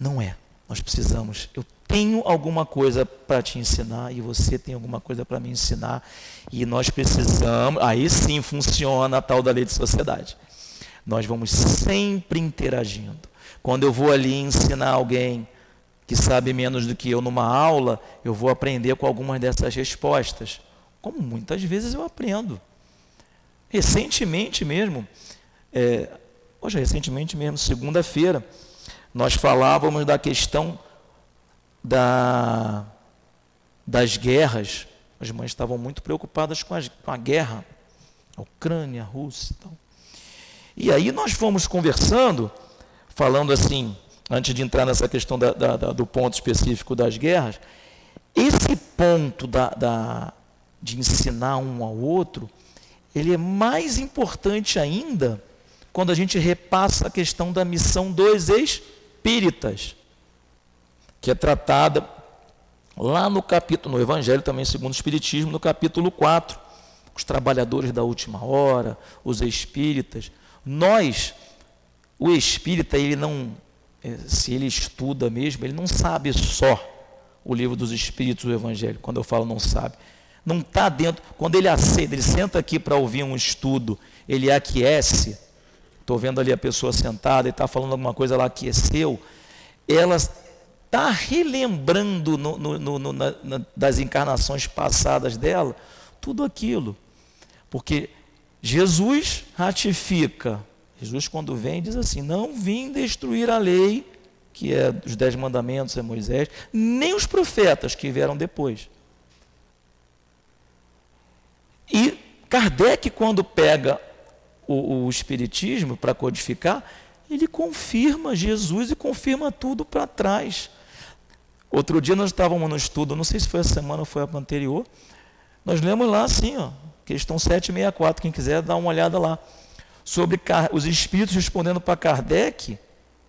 Não é. Nós precisamos. Eu tenho alguma coisa para te ensinar e você tem alguma coisa para me ensinar. E nós precisamos. Aí sim funciona a tal da lei de sociedade. Nós vamos sempre interagindo. Quando eu vou ali ensinar alguém que sabe menos do que eu numa aula, eu vou aprender com algumas dessas respostas. Como muitas vezes eu aprendo. Recentemente mesmo, é, hoje recentemente mesmo, segunda-feira, nós falávamos da questão da, das guerras. As mães estavam muito preocupadas com, com a guerra, a Ucrânia, a Rússia e tal. E aí nós fomos conversando, falando assim, antes de entrar nessa questão da, da, da, do ponto específico das guerras, esse ponto de ensinar um ao outro, ele é mais importante ainda quando a gente repassa a questão da missão dos espíritas, que é tratada lá no capítulo, no Evangelho também segundo o Espiritismo, no capítulo 4, os trabalhadores da última hora, os espíritas. Nós, o espírita, ele não é, se ele estuda mesmo, ele não sabe só o livro dos Espíritos, o Evangelho. Quando eu falo não sabe, não está dentro. Quando ele aceita, ele senta aqui para ouvir um estudo, ele aquece. Estou vendo ali a pessoa sentada e está falando alguma coisa, ela aqueceu. Ela está relembrando no, no, no, na, na, das encarnações passadas dela tudo aquilo. Porque Jesus ratifica Jesus, quando vem, diz assim: Não vim destruir a lei, que é os dez mandamentos, é Moisés, nem os profetas que vieram depois. E Kardec, quando pega o, o Espiritismo para codificar, ele confirma Jesus e confirma tudo para trás. Outro dia nós estávamos no estudo, não sei se foi a semana ou foi a anterior, nós lemos lá assim, ó, questão 764, quem quiser dar uma olhada lá sobre os espíritos respondendo para Kardec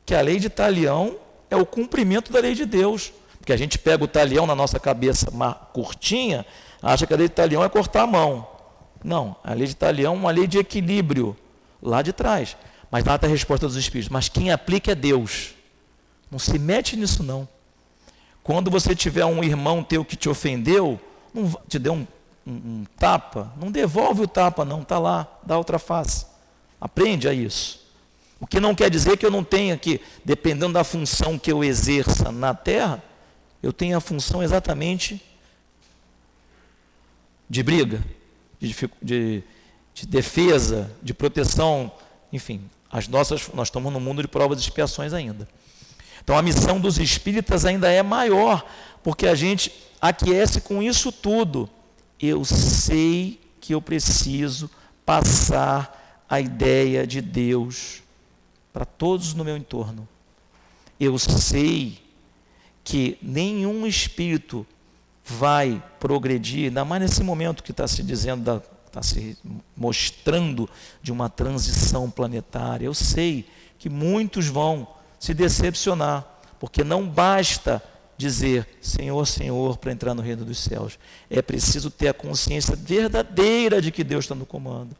que a lei de talião é o cumprimento da lei de Deus. Porque a gente pega o talião na nossa cabeça curtinha, acha que a lei de talião é cortar a mão. Não, a lei de talião é uma lei de equilíbrio lá de trás. Mas lá está a resposta dos espíritos. Mas quem aplica é Deus. Não se mete nisso não. Quando você tiver um irmão teu que te ofendeu, não, te deu um, um, tapa, não devolve o tapa não, está lá, dá outra face. Aprende a isso. O que não quer dizer que eu não tenha que, dependendo da função que eu exerça na terra, eu tenho a função exatamente de briga, de, de, de defesa, de proteção, enfim, as nossas, nós estamos no mundo de provas e expiações ainda. Então a missão dos espíritas ainda é maior, porque a gente aquece com isso tudo. Eu sei que eu preciso passar a ideia de Deus para todos no meu entorno. Eu sei que nenhum espírito vai progredir, ainda mais nesse momento que está se dizendo, está se mostrando de uma transição planetária. Eu sei que muitos vão se decepcionar, porque não basta dizer Senhor, Senhor para entrar no reino dos céus. É preciso ter a consciência verdadeira de que Deus está no comando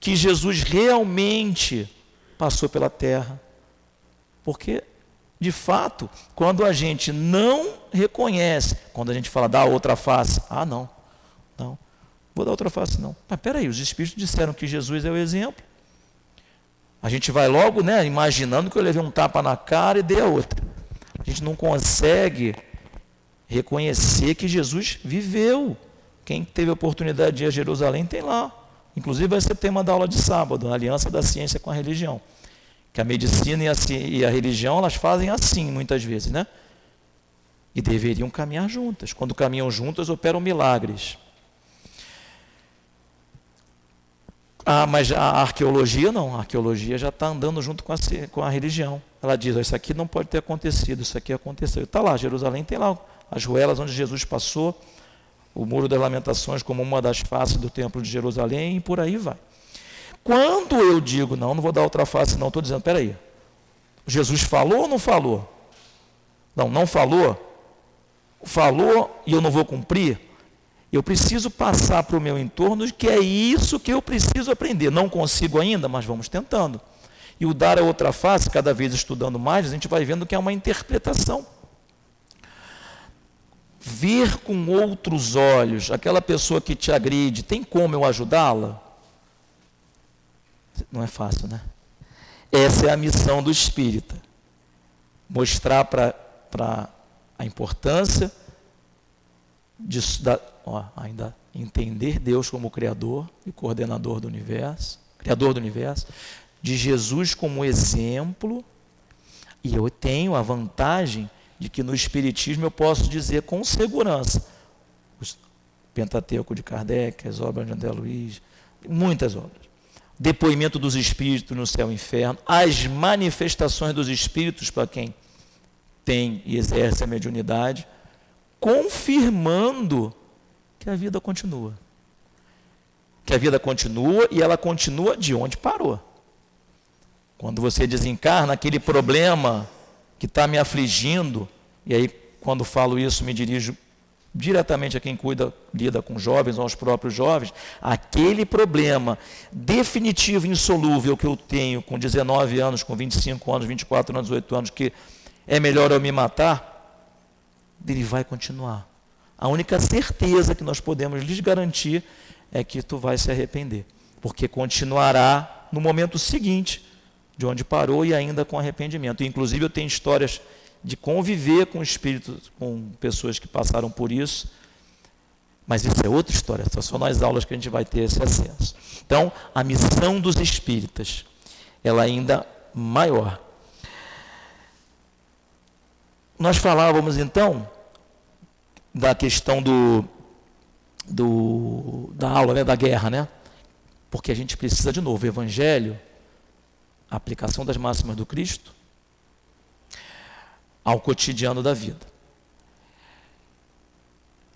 que Jesus realmente passou pela terra. Porque, de fato, quando a gente não reconhece, quando a gente fala da outra face, ah, não, não, vou dar outra face, não. Mas peraí, os Espíritos disseram que Jesus é o exemplo. A gente vai logo, né, imaginando que eu levei um tapa na cara e dei a outra. A gente não consegue reconhecer que Jesus viveu. Quem teve a oportunidade de ir a Jerusalém tem lá Inclusive vai ser tema da aula de sábado, a aliança da ciência com a religião. Que a medicina e a, e a religião, elas fazem assim muitas vezes, né? E deveriam caminhar juntas. Quando caminham juntas, operam milagres. Ah, mas a arqueologia não. A arqueologia já está andando junto com a, com a religião. Ela diz: oh, Isso aqui não pode ter acontecido, isso aqui aconteceu. Está lá, Jerusalém tem lá as ruelas onde Jesus passou, o Muro das Lamentações como uma das faces do Templo de Jerusalém e por aí vai. Quando eu digo, não, não vou dar outra face, não, estou dizendo, peraí, Jesus falou ou não falou? Não, não falou. Falou e eu não vou cumprir. Eu preciso passar para o meu entorno que é isso que eu preciso aprender. Não consigo ainda, mas vamos tentando. E o dar a outra face, cada vez estudando mais, a gente vai vendo que é uma interpretação. Ver com outros olhos aquela pessoa que te agride, tem como eu ajudá-la? Não é fácil, né? Essa é a missão do espírita. Mostrar para a importância de, da, ó, ainda entender Deus como Criador e coordenador do universo, Criador do universo, de Jesus como exemplo, e eu tenho a vantagem de que no Espiritismo eu posso dizer com segurança, o Pentateuco de Kardec, as obras de André Luiz, muitas obras, depoimento dos espíritos no céu e inferno, as manifestações dos espíritos para quem tem e exerce a mediunidade, confirmando que a vida continua. Que a vida continua e ela continua de onde parou. Quando você desencarna, aquele problema que está me afligindo, e aí quando falo isso me dirijo diretamente a quem cuida, lida com jovens ou aos próprios jovens, aquele problema definitivo, insolúvel que eu tenho com 19 anos, com 25 anos, 24 anos, 18 anos, que é melhor eu me matar, ele vai continuar. A única certeza que nós podemos lhes garantir é que tu vai se arrepender, porque continuará no momento seguinte de onde parou e ainda com arrependimento. Inclusive eu tenho histórias de conviver com espíritos, com pessoas que passaram por isso. Mas isso é outra história, são só nas aulas que a gente vai ter esse acesso. Então, a missão dos espíritas, ela ainda maior. Nós falávamos então da questão do, do da aula, né, da guerra, né? Porque a gente precisa de novo, o evangelho, a aplicação das máximas do Cristo, ao cotidiano da vida.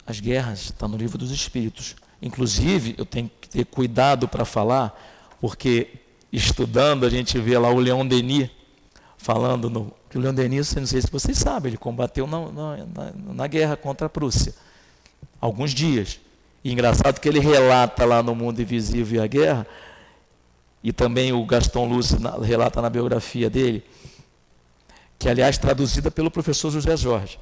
As guerras estão no livro dos Espíritos. Inclusive, eu tenho que ter cuidado para falar, porque estudando a gente vê lá o Leon Denis falando no. O Leon Denis, não sei se vocês sabem, ele combateu na, na, na guerra contra a Prússia. Alguns dias. E engraçado que ele relata lá no Mundo Invisível e a Guerra, e também o Gaston Lúcio relata na biografia dele, que aliás traduzida pelo professor José Jorge.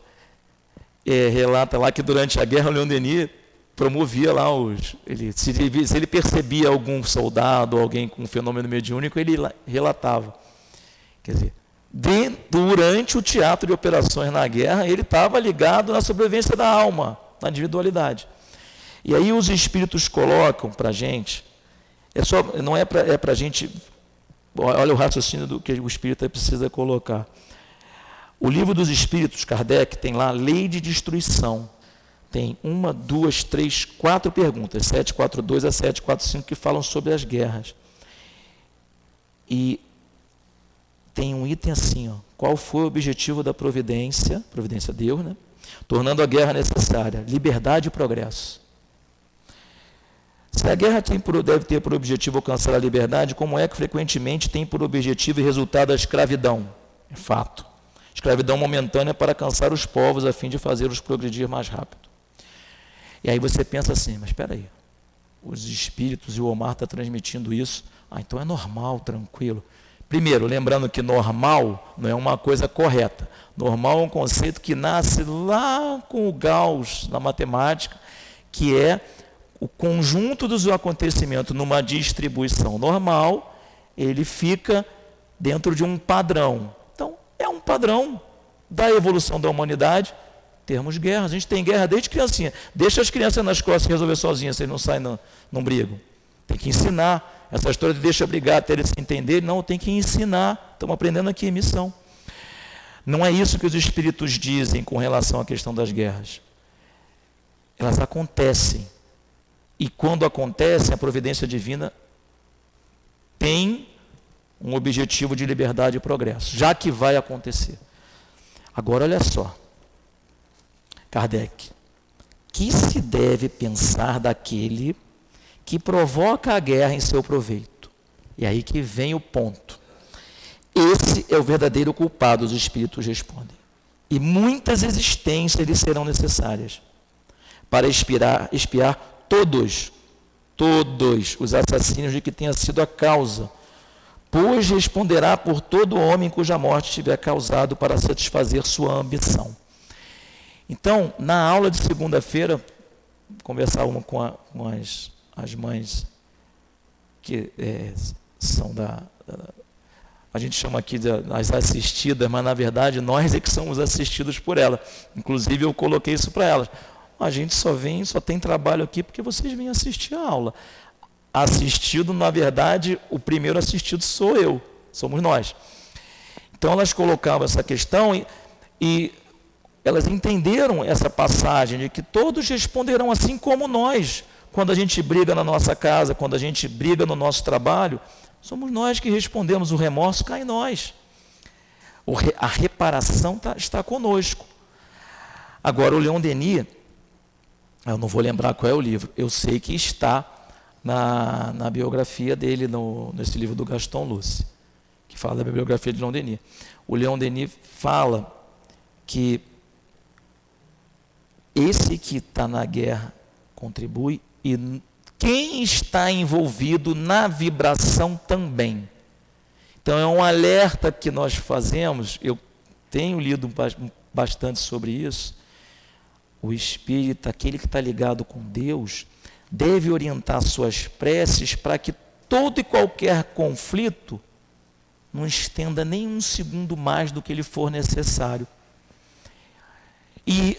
É, relata lá que durante a guerra o Leon Denis promovia lá os. Ele, se, se ele percebia algum soldado, alguém com um fenômeno mediúnico, ele relatava. Quer dizer, de, durante o teatro de operações na guerra, ele estava ligado na sobrevivência da alma, na individualidade. E aí os espíritos colocam para a gente, é só, não é para é a gente, olha o raciocínio do que o espírita precisa colocar. O livro dos Espíritos, Kardec, tem lá lei de destruição. Tem uma, duas, três, quatro perguntas, 742 a 745, que falam sobre as guerras. E tem um item assim, ó, qual foi o objetivo da providência, providência Deus, né? Tornando a guerra necessária, liberdade e progresso. Se a guerra por, deve ter por objetivo alcançar a liberdade, como é que frequentemente tem por objetivo e resultado a escravidão? É fato escravidão momentânea para alcançar os povos a fim de fazê-los progredir mais rápido. E aí você pensa assim, mas espera aí, os espíritos e o Omar está transmitindo isso, ah, então é normal, tranquilo. Primeiro, lembrando que normal não é uma coisa correta. Normal é um conceito que nasce lá com o Gauss na matemática, que é o conjunto dos acontecimentos numa distribuição normal, ele fica dentro de um padrão é um padrão da evolução da humanidade. Termos guerra. A gente tem guerra desde criancinha. Deixa as crianças nas costas resolver sozinhas, vocês não saem, não brigam. Tem que ensinar. Essa história de deixa brigar até eles se entenderem, não, tem que ensinar. Estamos aprendendo aqui missão. Não é isso que os espíritos dizem com relação à questão das guerras. Elas acontecem. E quando acontecem, a providência divina tem um objetivo de liberdade e progresso, já que vai acontecer. Agora, olha só, Kardec, que se deve pensar daquele que provoca a guerra em seu proveito? E aí que vem o ponto. Esse é o verdadeiro culpado, os espíritos respondem. E muitas existências lhe serão necessárias para espiar, espiar todos, todos os assassinos de que tenha sido a causa pois responderá por todo homem cuja morte tiver causado para satisfazer sua ambição. Então, na aula de segunda-feira, conversar uma com, a, com as, as mães que é, são da, da, a gente chama aqui das assistidas, mas na verdade nós é que somos assistidos por ela. Inclusive eu coloquei isso para elas. A gente só vem, só tem trabalho aqui porque vocês vêm assistir a aula assistido, na verdade, o primeiro assistido sou eu, somos nós. Então elas colocavam essa questão e, e elas entenderam essa passagem de que todos responderão assim como nós. Quando a gente briga na nossa casa, quando a gente briga no nosso trabalho, somos nós que respondemos, o remorso cai em nós. A reparação tá, está conosco. Agora, o Leon Denis, eu não vou lembrar qual é o livro, eu sei que está na, na biografia dele, no, nesse livro do Gaston Luce, que fala da biografia de Leon Denis. O Leon Denis fala que esse que está na guerra contribui e quem está envolvido na vibração também. Então é um alerta que nós fazemos, eu tenho lido bastante sobre isso. O espírito, aquele que está ligado com Deus, deve orientar suas preces para que todo e qualquer conflito não estenda nem um segundo mais do que lhe for necessário. E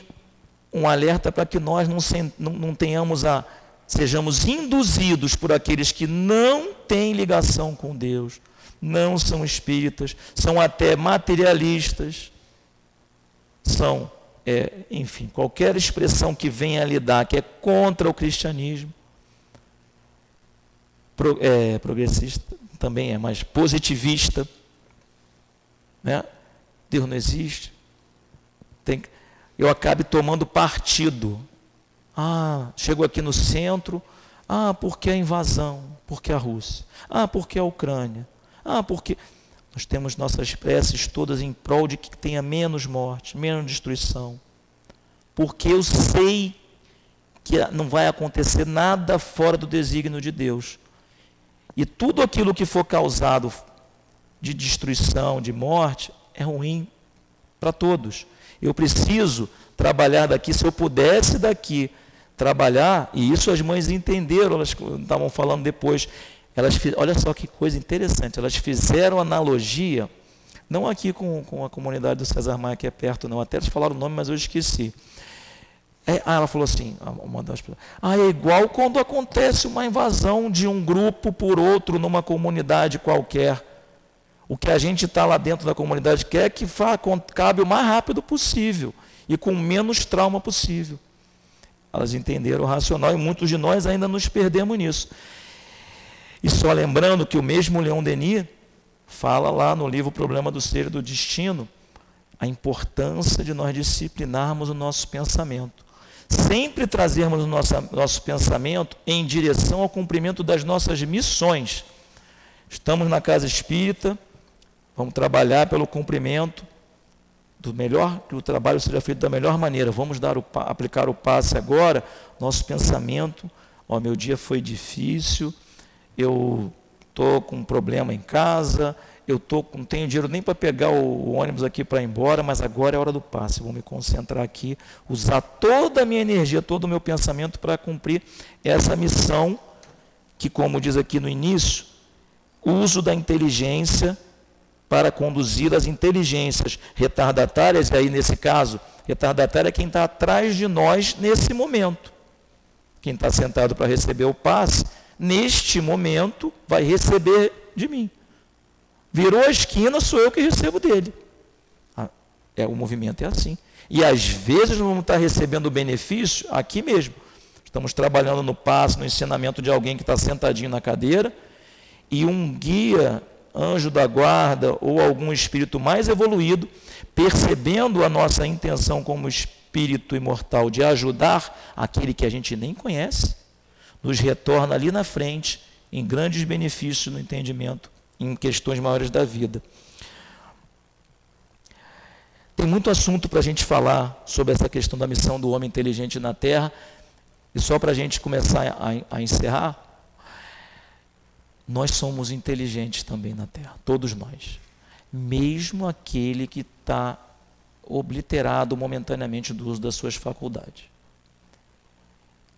um alerta para que nós não, não, não tenhamos a. sejamos induzidos por aqueles que não têm ligação com Deus, não são espíritas, são até materialistas, são é, enfim, qualquer expressão que venha lhe dar que é contra o cristianismo, pro, é, progressista também é, mas positivista, né? Deus não existe. Tem, eu acabe tomando partido. Ah, chego aqui no centro. Ah, porque a invasão, porque a Rússia. Ah, porque a Ucrânia. Ah, porque nós temos nossas preces todas em prol de que tenha menos morte, menos destruição. Porque eu sei que não vai acontecer nada fora do desígnio de Deus. E tudo aquilo que for causado de destruição, de morte, é ruim para todos. Eu preciso trabalhar daqui, se eu pudesse daqui trabalhar, e isso as mães entenderam, elas estavam falando depois, elas, olha só que coisa interessante, elas fizeram analogia, não aqui com, com a comunidade do César Maia, que é perto, não, até eles falaram o nome, mas eu esqueci. É, ah, ela falou assim, uma das ah, é igual quando acontece uma invasão de um grupo por outro numa comunidade qualquer. O que a gente está lá dentro da comunidade quer que cabe o mais rápido possível e com menos trauma possível. Elas entenderam o racional e muitos de nós ainda nos perdemos nisso. E só lembrando que o mesmo Leon Denis fala lá no livro Problema do Ser e do Destino a importância de nós disciplinarmos o nosso pensamento. Sempre trazermos o nosso, nosso pensamento em direção ao cumprimento das nossas missões. Estamos na casa espírita, vamos trabalhar pelo cumprimento do melhor, que o trabalho seja feito da melhor maneira. Vamos dar o, aplicar o passe agora, nosso pensamento, ó, meu dia foi difícil, eu estou com um problema em casa, eu tô, não tenho dinheiro nem para pegar o, ônibus aqui para ir embora, mas agora é hora do passe. vou me concentrar aqui, usar toda a minha energia, todo o meu pensamento para cumprir essa missão, que, como diz aqui no início, uso da inteligência para conduzir as inteligências retardatárias, e aí nesse caso, retardatária é quem está atrás de nós nesse momento. Quem está sentado para receber o passe neste momento, vai receber de mim. Virou a esquina, sou eu que recebo dele. Ah, é, o movimento é assim. E às vezes vamos estar recebendo o benefício aqui mesmo. Estamos trabalhando no passo, no ensinamento de alguém que está sentadinho na cadeira, e um guia, anjo da guarda ou algum espírito mais evoluído, percebendo a nossa intenção como espírito imortal de ajudar aquele que a gente nem conhece, nos retorna ali na frente em grandes benefícios no entendimento, em questões maiores da vida. Tem muito assunto para a gente falar sobre essa questão da missão do homem inteligente na Terra. E só para a gente começar a, a encerrar, nós somos inteligentes também na Terra, todos nós. Mesmo aquele que está obliterado momentaneamente do uso das suas faculdades.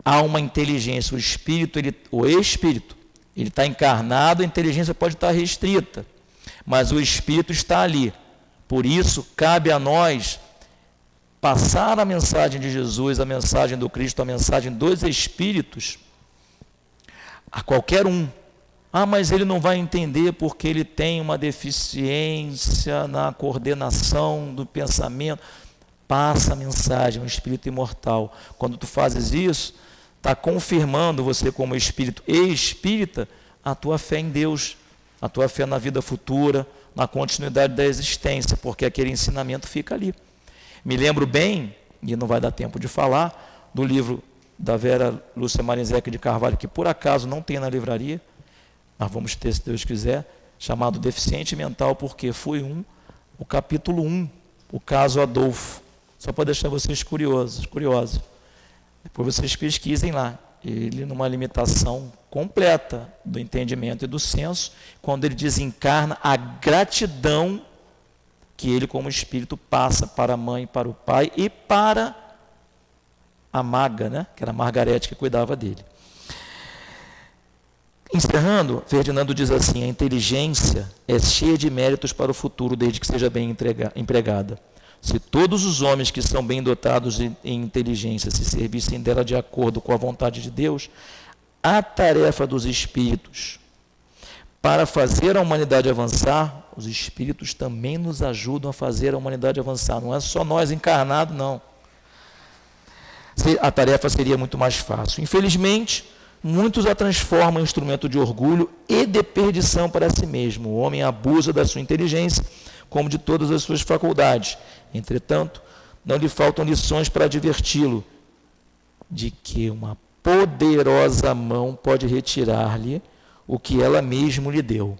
Há uma inteligência, o espírito, ele, o espírito, ele está encarnado, a inteligência pode estar restrita, mas o espírito está ali. Por isso, cabe a nós passar a mensagem de Jesus, a mensagem do Cristo, a mensagem dos Espíritos a qualquer um. Ah, mas ele não vai entender porque ele tem uma deficiência na coordenação do pensamento. Passa a mensagem, o espírito imortal. Quando tu fazes isso, está confirmando você como espírito e espírita a tua fé em Deus, a tua fé na vida futura, na continuidade da existência, porque aquele ensinamento fica ali. Me lembro bem, e não vai dar tempo de falar, do livro da Vera Lúcia Marinzec de Carvalho, que por acaso não tem na livraria, mas vamos ter, se Deus quiser, chamado Deficiente Mental, porque foi um, o capítulo 1, o caso Adolfo. Só para deixar vocês curiosos, curiosos. Depois vocês pesquisem lá. Ele, numa limitação completa do entendimento e do senso, quando ele desencarna, a gratidão que ele, como espírito, passa para a mãe, para o pai e para a maga, né? que era a Margarete que cuidava dele. Encerrando, Ferdinando diz assim: a inteligência é cheia de méritos para o futuro, desde que seja bem empregada. Se todos os homens que são bem dotados em inteligência se servissem dela de acordo com a vontade de Deus, a tarefa dos espíritos para fazer a humanidade avançar os espíritos também nos ajudam a fazer a humanidade avançar. Não é só nós encarnados, não. A tarefa seria muito mais fácil. Infelizmente, muitos a transformam em instrumento de orgulho e de perdição para si mesmo. O homem abusa da sua inteligência, como de todas as suas faculdades. Entretanto, não lhe faltam lições para adverti-lo de que uma poderosa mão pode retirar-lhe o que ela mesma lhe deu.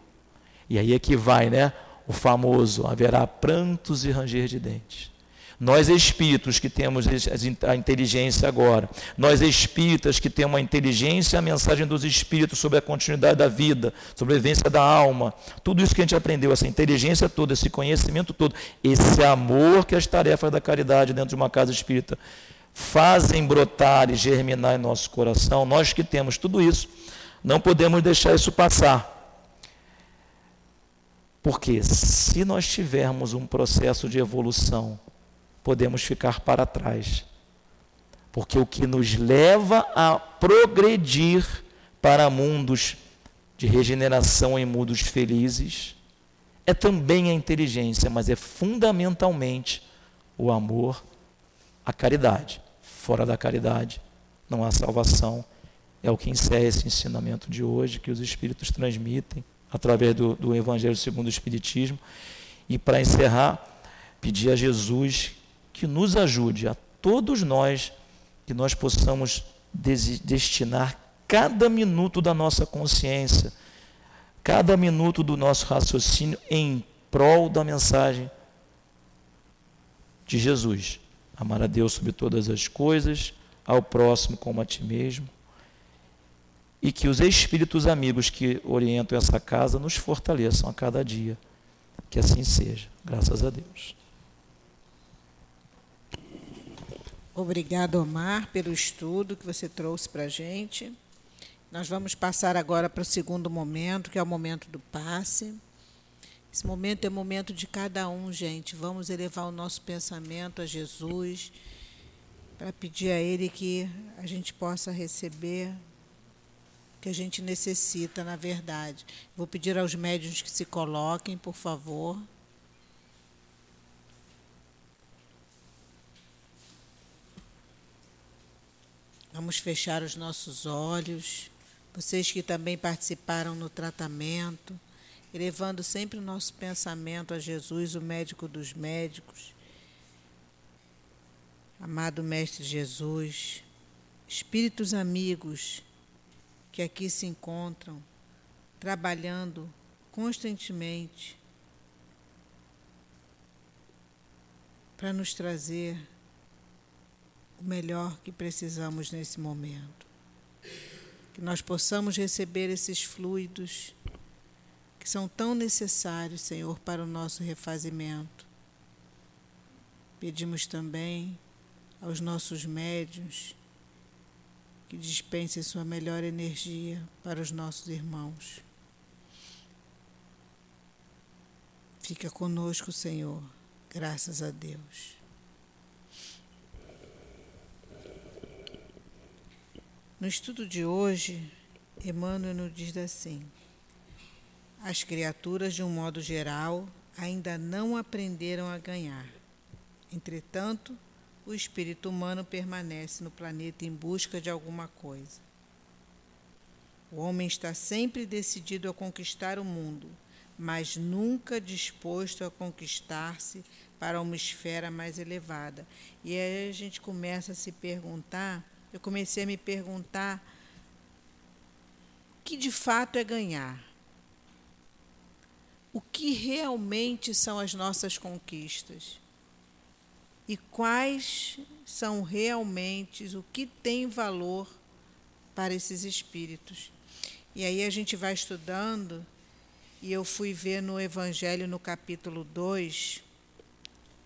E aí é que vai, né? O famoso: haverá prantos e ranger de dentes. Nós espíritos que temos a inteligência agora, nós espíritas que temos a inteligência, a mensagem dos espíritos sobre a continuidade da vida, sobre a vivência da alma, tudo isso que a gente aprendeu, essa inteligência toda, esse conhecimento todo, esse amor que as tarefas da caridade dentro de uma casa espírita fazem brotar e germinar em nosso coração, nós que temos tudo isso, não podemos deixar isso passar. Porque se nós tivermos um processo de evolução, podemos ficar para trás. Porque o que nos leva a progredir para mundos de regeneração em mundos felizes é também a inteligência, mas é fundamentalmente o amor, a caridade. Fora da caridade não há salvação. É o que encerra esse ensinamento de hoje que os Espíritos transmitem através do, do Evangelho segundo o Espiritismo. E para encerrar, pedir a Jesus que nos ajude, a todos nós, que nós possamos destinar cada minuto da nossa consciência, cada minuto do nosso raciocínio em prol da mensagem de Jesus. Amar a Deus sobre todas as coisas, ao próximo como a ti mesmo e que os espíritos amigos que orientam essa casa nos fortaleçam a cada dia. Que assim seja. Graças a Deus. Obrigado, Omar, pelo estudo que você trouxe para a gente. Nós vamos passar agora para o segundo momento, que é o momento do passe. Esse momento é o momento de cada um, gente. Vamos elevar o nosso pensamento a Jesus, para pedir a Ele que a gente possa receber que a gente necessita, na verdade. Vou pedir aos médios que se coloquem, por favor. Vamos fechar os nossos olhos vocês que também participaram no tratamento, elevando sempre o nosso pensamento a Jesus, o médico dos médicos. Amado Mestre Jesus, espíritos amigos que aqui se encontram, trabalhando constantemente para nos trazer o melhor que precisamos nesse momento. Que nós possamos receber esses fluidos que são tão necessários, Senhor, para o nosso refazimento. Pedimos também aos nossos médios que dispensem sua melhor energia para os nossos irmãos. Fica conosco, Senhor, graças a Deus. No estudo de hoje, Emmanuel nos diz assim: as criaturas, de um modo geral, ainda não aprenderam a ganhar. Entretanto, o espírito humano permanece no planeta em busca de alguma coisa. O homem está sempre decidido a conquistar o mundo, mas nunca disposto a conquistar-se para uma esfera mais elevada. E aí a gente começa a se perguntar, eu comecei a me perguntar o que de fato é ganhar? O que realmente são as nossas conquistas? e quais são realmente o que tem valor para esses espíritos. E aí a gente vai estudando, e eu fui ver no Evangelho, no capítulo 2,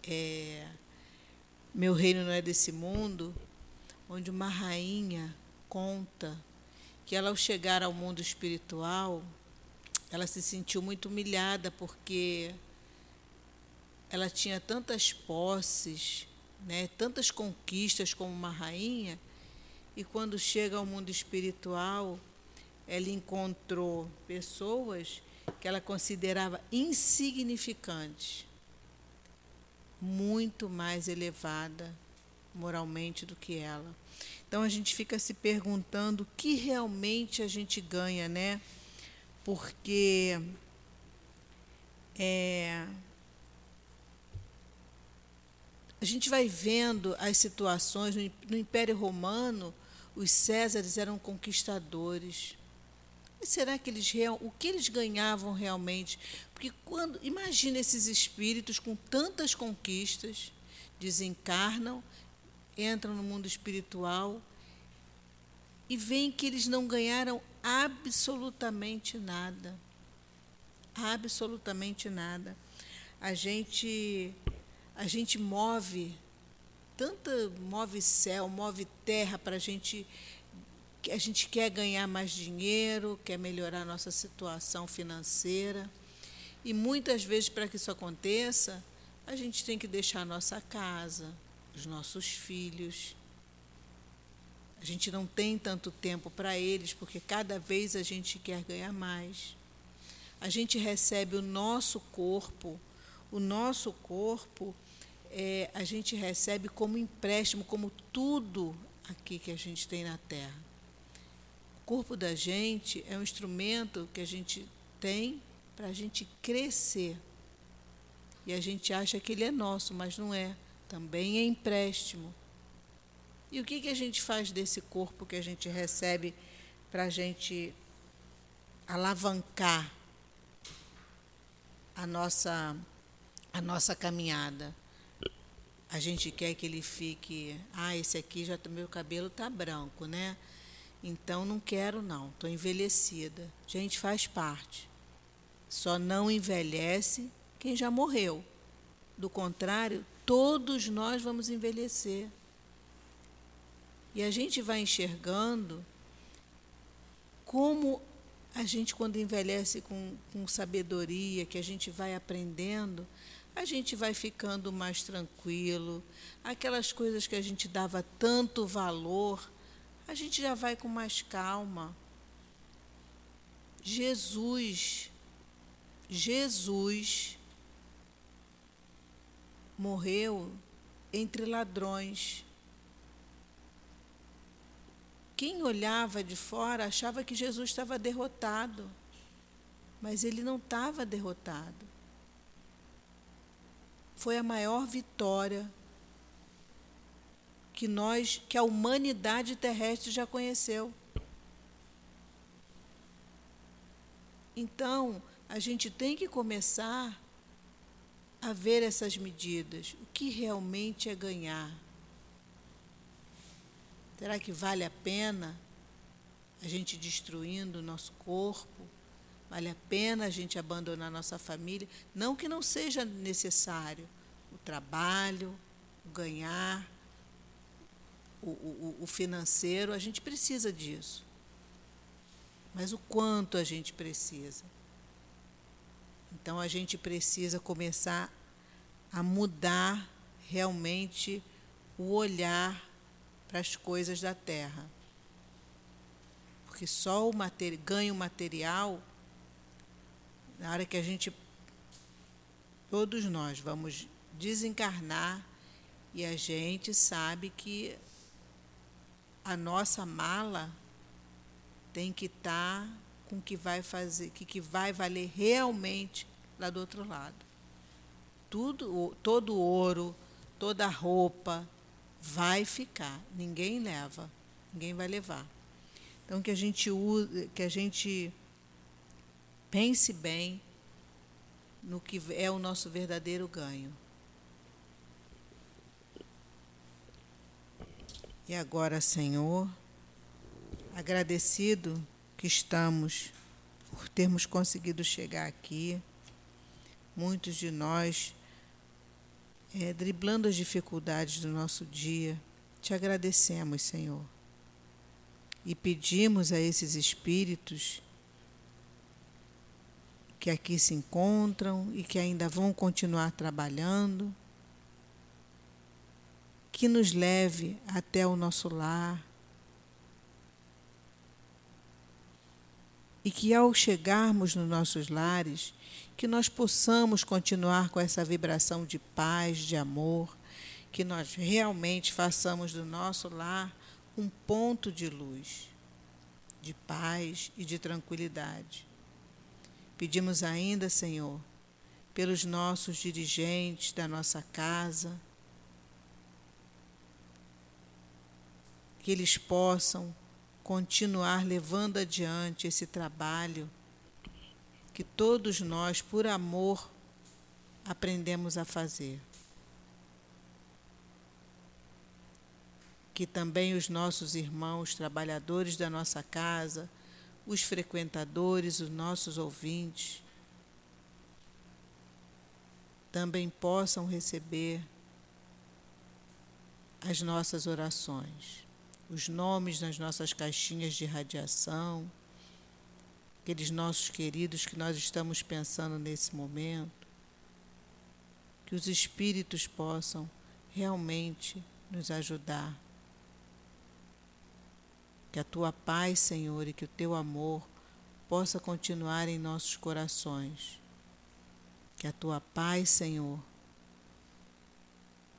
é, Meu Reino Não É Desse Mundo, onde uma rainha conta que ela, ao chegar ao mundo espiritual, ela se sentiu muito humilhada porque ela tinha tantas posses, né, tantas conquistas como uma rainha, e quando chega ao mundo espiritual, ela encontrou pessoas que ela considerava insignificantes, muito mais elevada moralmente do que ela. Então a gente fica se perguntando o que realmente a gente ganha, né? Porque é, a gente vai vendo as situações no Império Romano, os Césares eram conquistadores. E será que eles o que eles ganhavam realmente? Porque quando imagina esses espíritos com tantas conquistas, desencarnam, entram no mundo espiritual e veem que eles não ganharam absolutamente nada. Absolutamente nada. A gente a gente move, tanta move céu, move terra para a gente. A gente quer ganhar mais dinheiro, quer melhorar a nossa situação financeira. E muitas vezes, para que isso aconteça, a gente tem que deixar a nossa casa, os nossos filhos. A gente não tem tanto tempo para eles, porque cada vez a gente quer ganhar mais. A gente recebe o nosso corpo, o nosso corpo é, a gente recebe como empréstimo, como tudo aqui que a gente tem na Terra. O corpo da gente é um instrumento que a gente tem para a gente crescer. E a gente acha que ele é nosso, mas não é. Também é empréstimo. E o que, que a gente faz desse corpo que a gente recebe para a gente alavancar a nossa, a nossa caminhada? a gente quer que ele fique, ah, esse aqui já meu cabelo tá branco, né? Então não quero não, estou envelhecida. Gente, faz parte. Só não envelhece quem já morreu. Do contrário, todos nós vamos envelhecer. E a gente vai enxergando como a gente, quando envelhece com, com sabedoria, que a gente vai aprendendo, a gente vai ficando mais tranquilo. Aquelas coisas que a gente dava tanto valor, a gente já vai com mais calma. Jesus, Jesus morreu entre ladrões. quem olhava de fora achava que Jesus estava derrotado, mas ele não estava derrotado. Foi a maior vitória que nós, que a humanidade terrestre já conheceu. Então, a gente tem que começar a ver essas medidas. O que realmente é ganhar? Será que vale a pena a gente destruindo o nosso corpo? Vale a pena a gente abandonar nossa família? Não que não seja necessário o trabalho, o ganhar, o, o, o financeiro, a gente precisa disso. Mas o quanto a gente precisa? Então a gente precisa começar a mudar realmente o olhar para as coisas da terra. Porque só o mater, ganho material, na hora que a gente, todos nós vamos desencarnar e a gente sabe que a nossa mala tem que estar tá com o que vai fazer, que, que vai valer realmente lá do outro lado. Tudo, todo o ouro, toda a roupa, vai ficar, ninguém leva, ninguém vai levar. Então que a gente use, que a gente pense bem no que é o nosso verdadeiro ganho. E agora, Senhor, agradecido que estamos por termos conseguido chegar aqui, muitos de nós é, driblando as dificuldades do nosso dia, te agradecemos, Senhor. E pedimos a esses espíritos que aqui se encontram e que ainda vão continuar trabalhando, que nos leve até o nosso lar e que ao chegarmos nos nossos lares que nós possamos continuar com essa vibração de paz, de amor, que nós realmente façamos do nosso lar um ponto de luz, de paz e de tranquilidade. Pedimos ainda, Senhor, pelos nossos dirigentes da nossa casa, que eles possam continuar levando adiante esse trabalho que todos nós, por amor, aprendemos a fazer. Que também os nossos irmãos, trabalhadores da nossa casa, os frequentadores, os nossos ouvintes, também possam receber as nossas orações, os nomes nas nossas caixinhas de radiação aqueles nossos queridos que nós estamos pensando nesse momento, que os espíritos possam realmente nos ajudar. Que a tua paz, Senhor, e que o teu amor possa continuar em nossos corações. Que a tua paz, Senhor,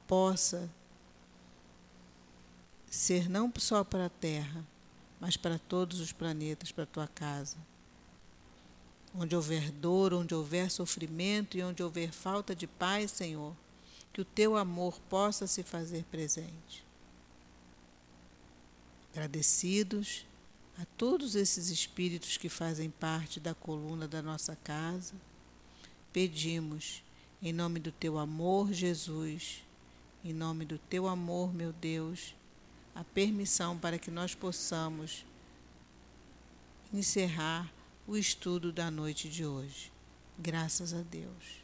possa ser não só para a Terra, mas para todos os planetas, para a tua casa. Onde houver dor, onde houver sofrimento e onde houver falta de paz, Senhor, que o teu amor possa se fazer presente. Agradecidos a todos esses espíritos que fazem parte da coluna da nossa casa, pedimos, em nome do teu amor, Jesus, em nome do teu amor, meu Deus, a permissão para que nós possamos encerrar o estudo da noite de hoje. Graças a Deus.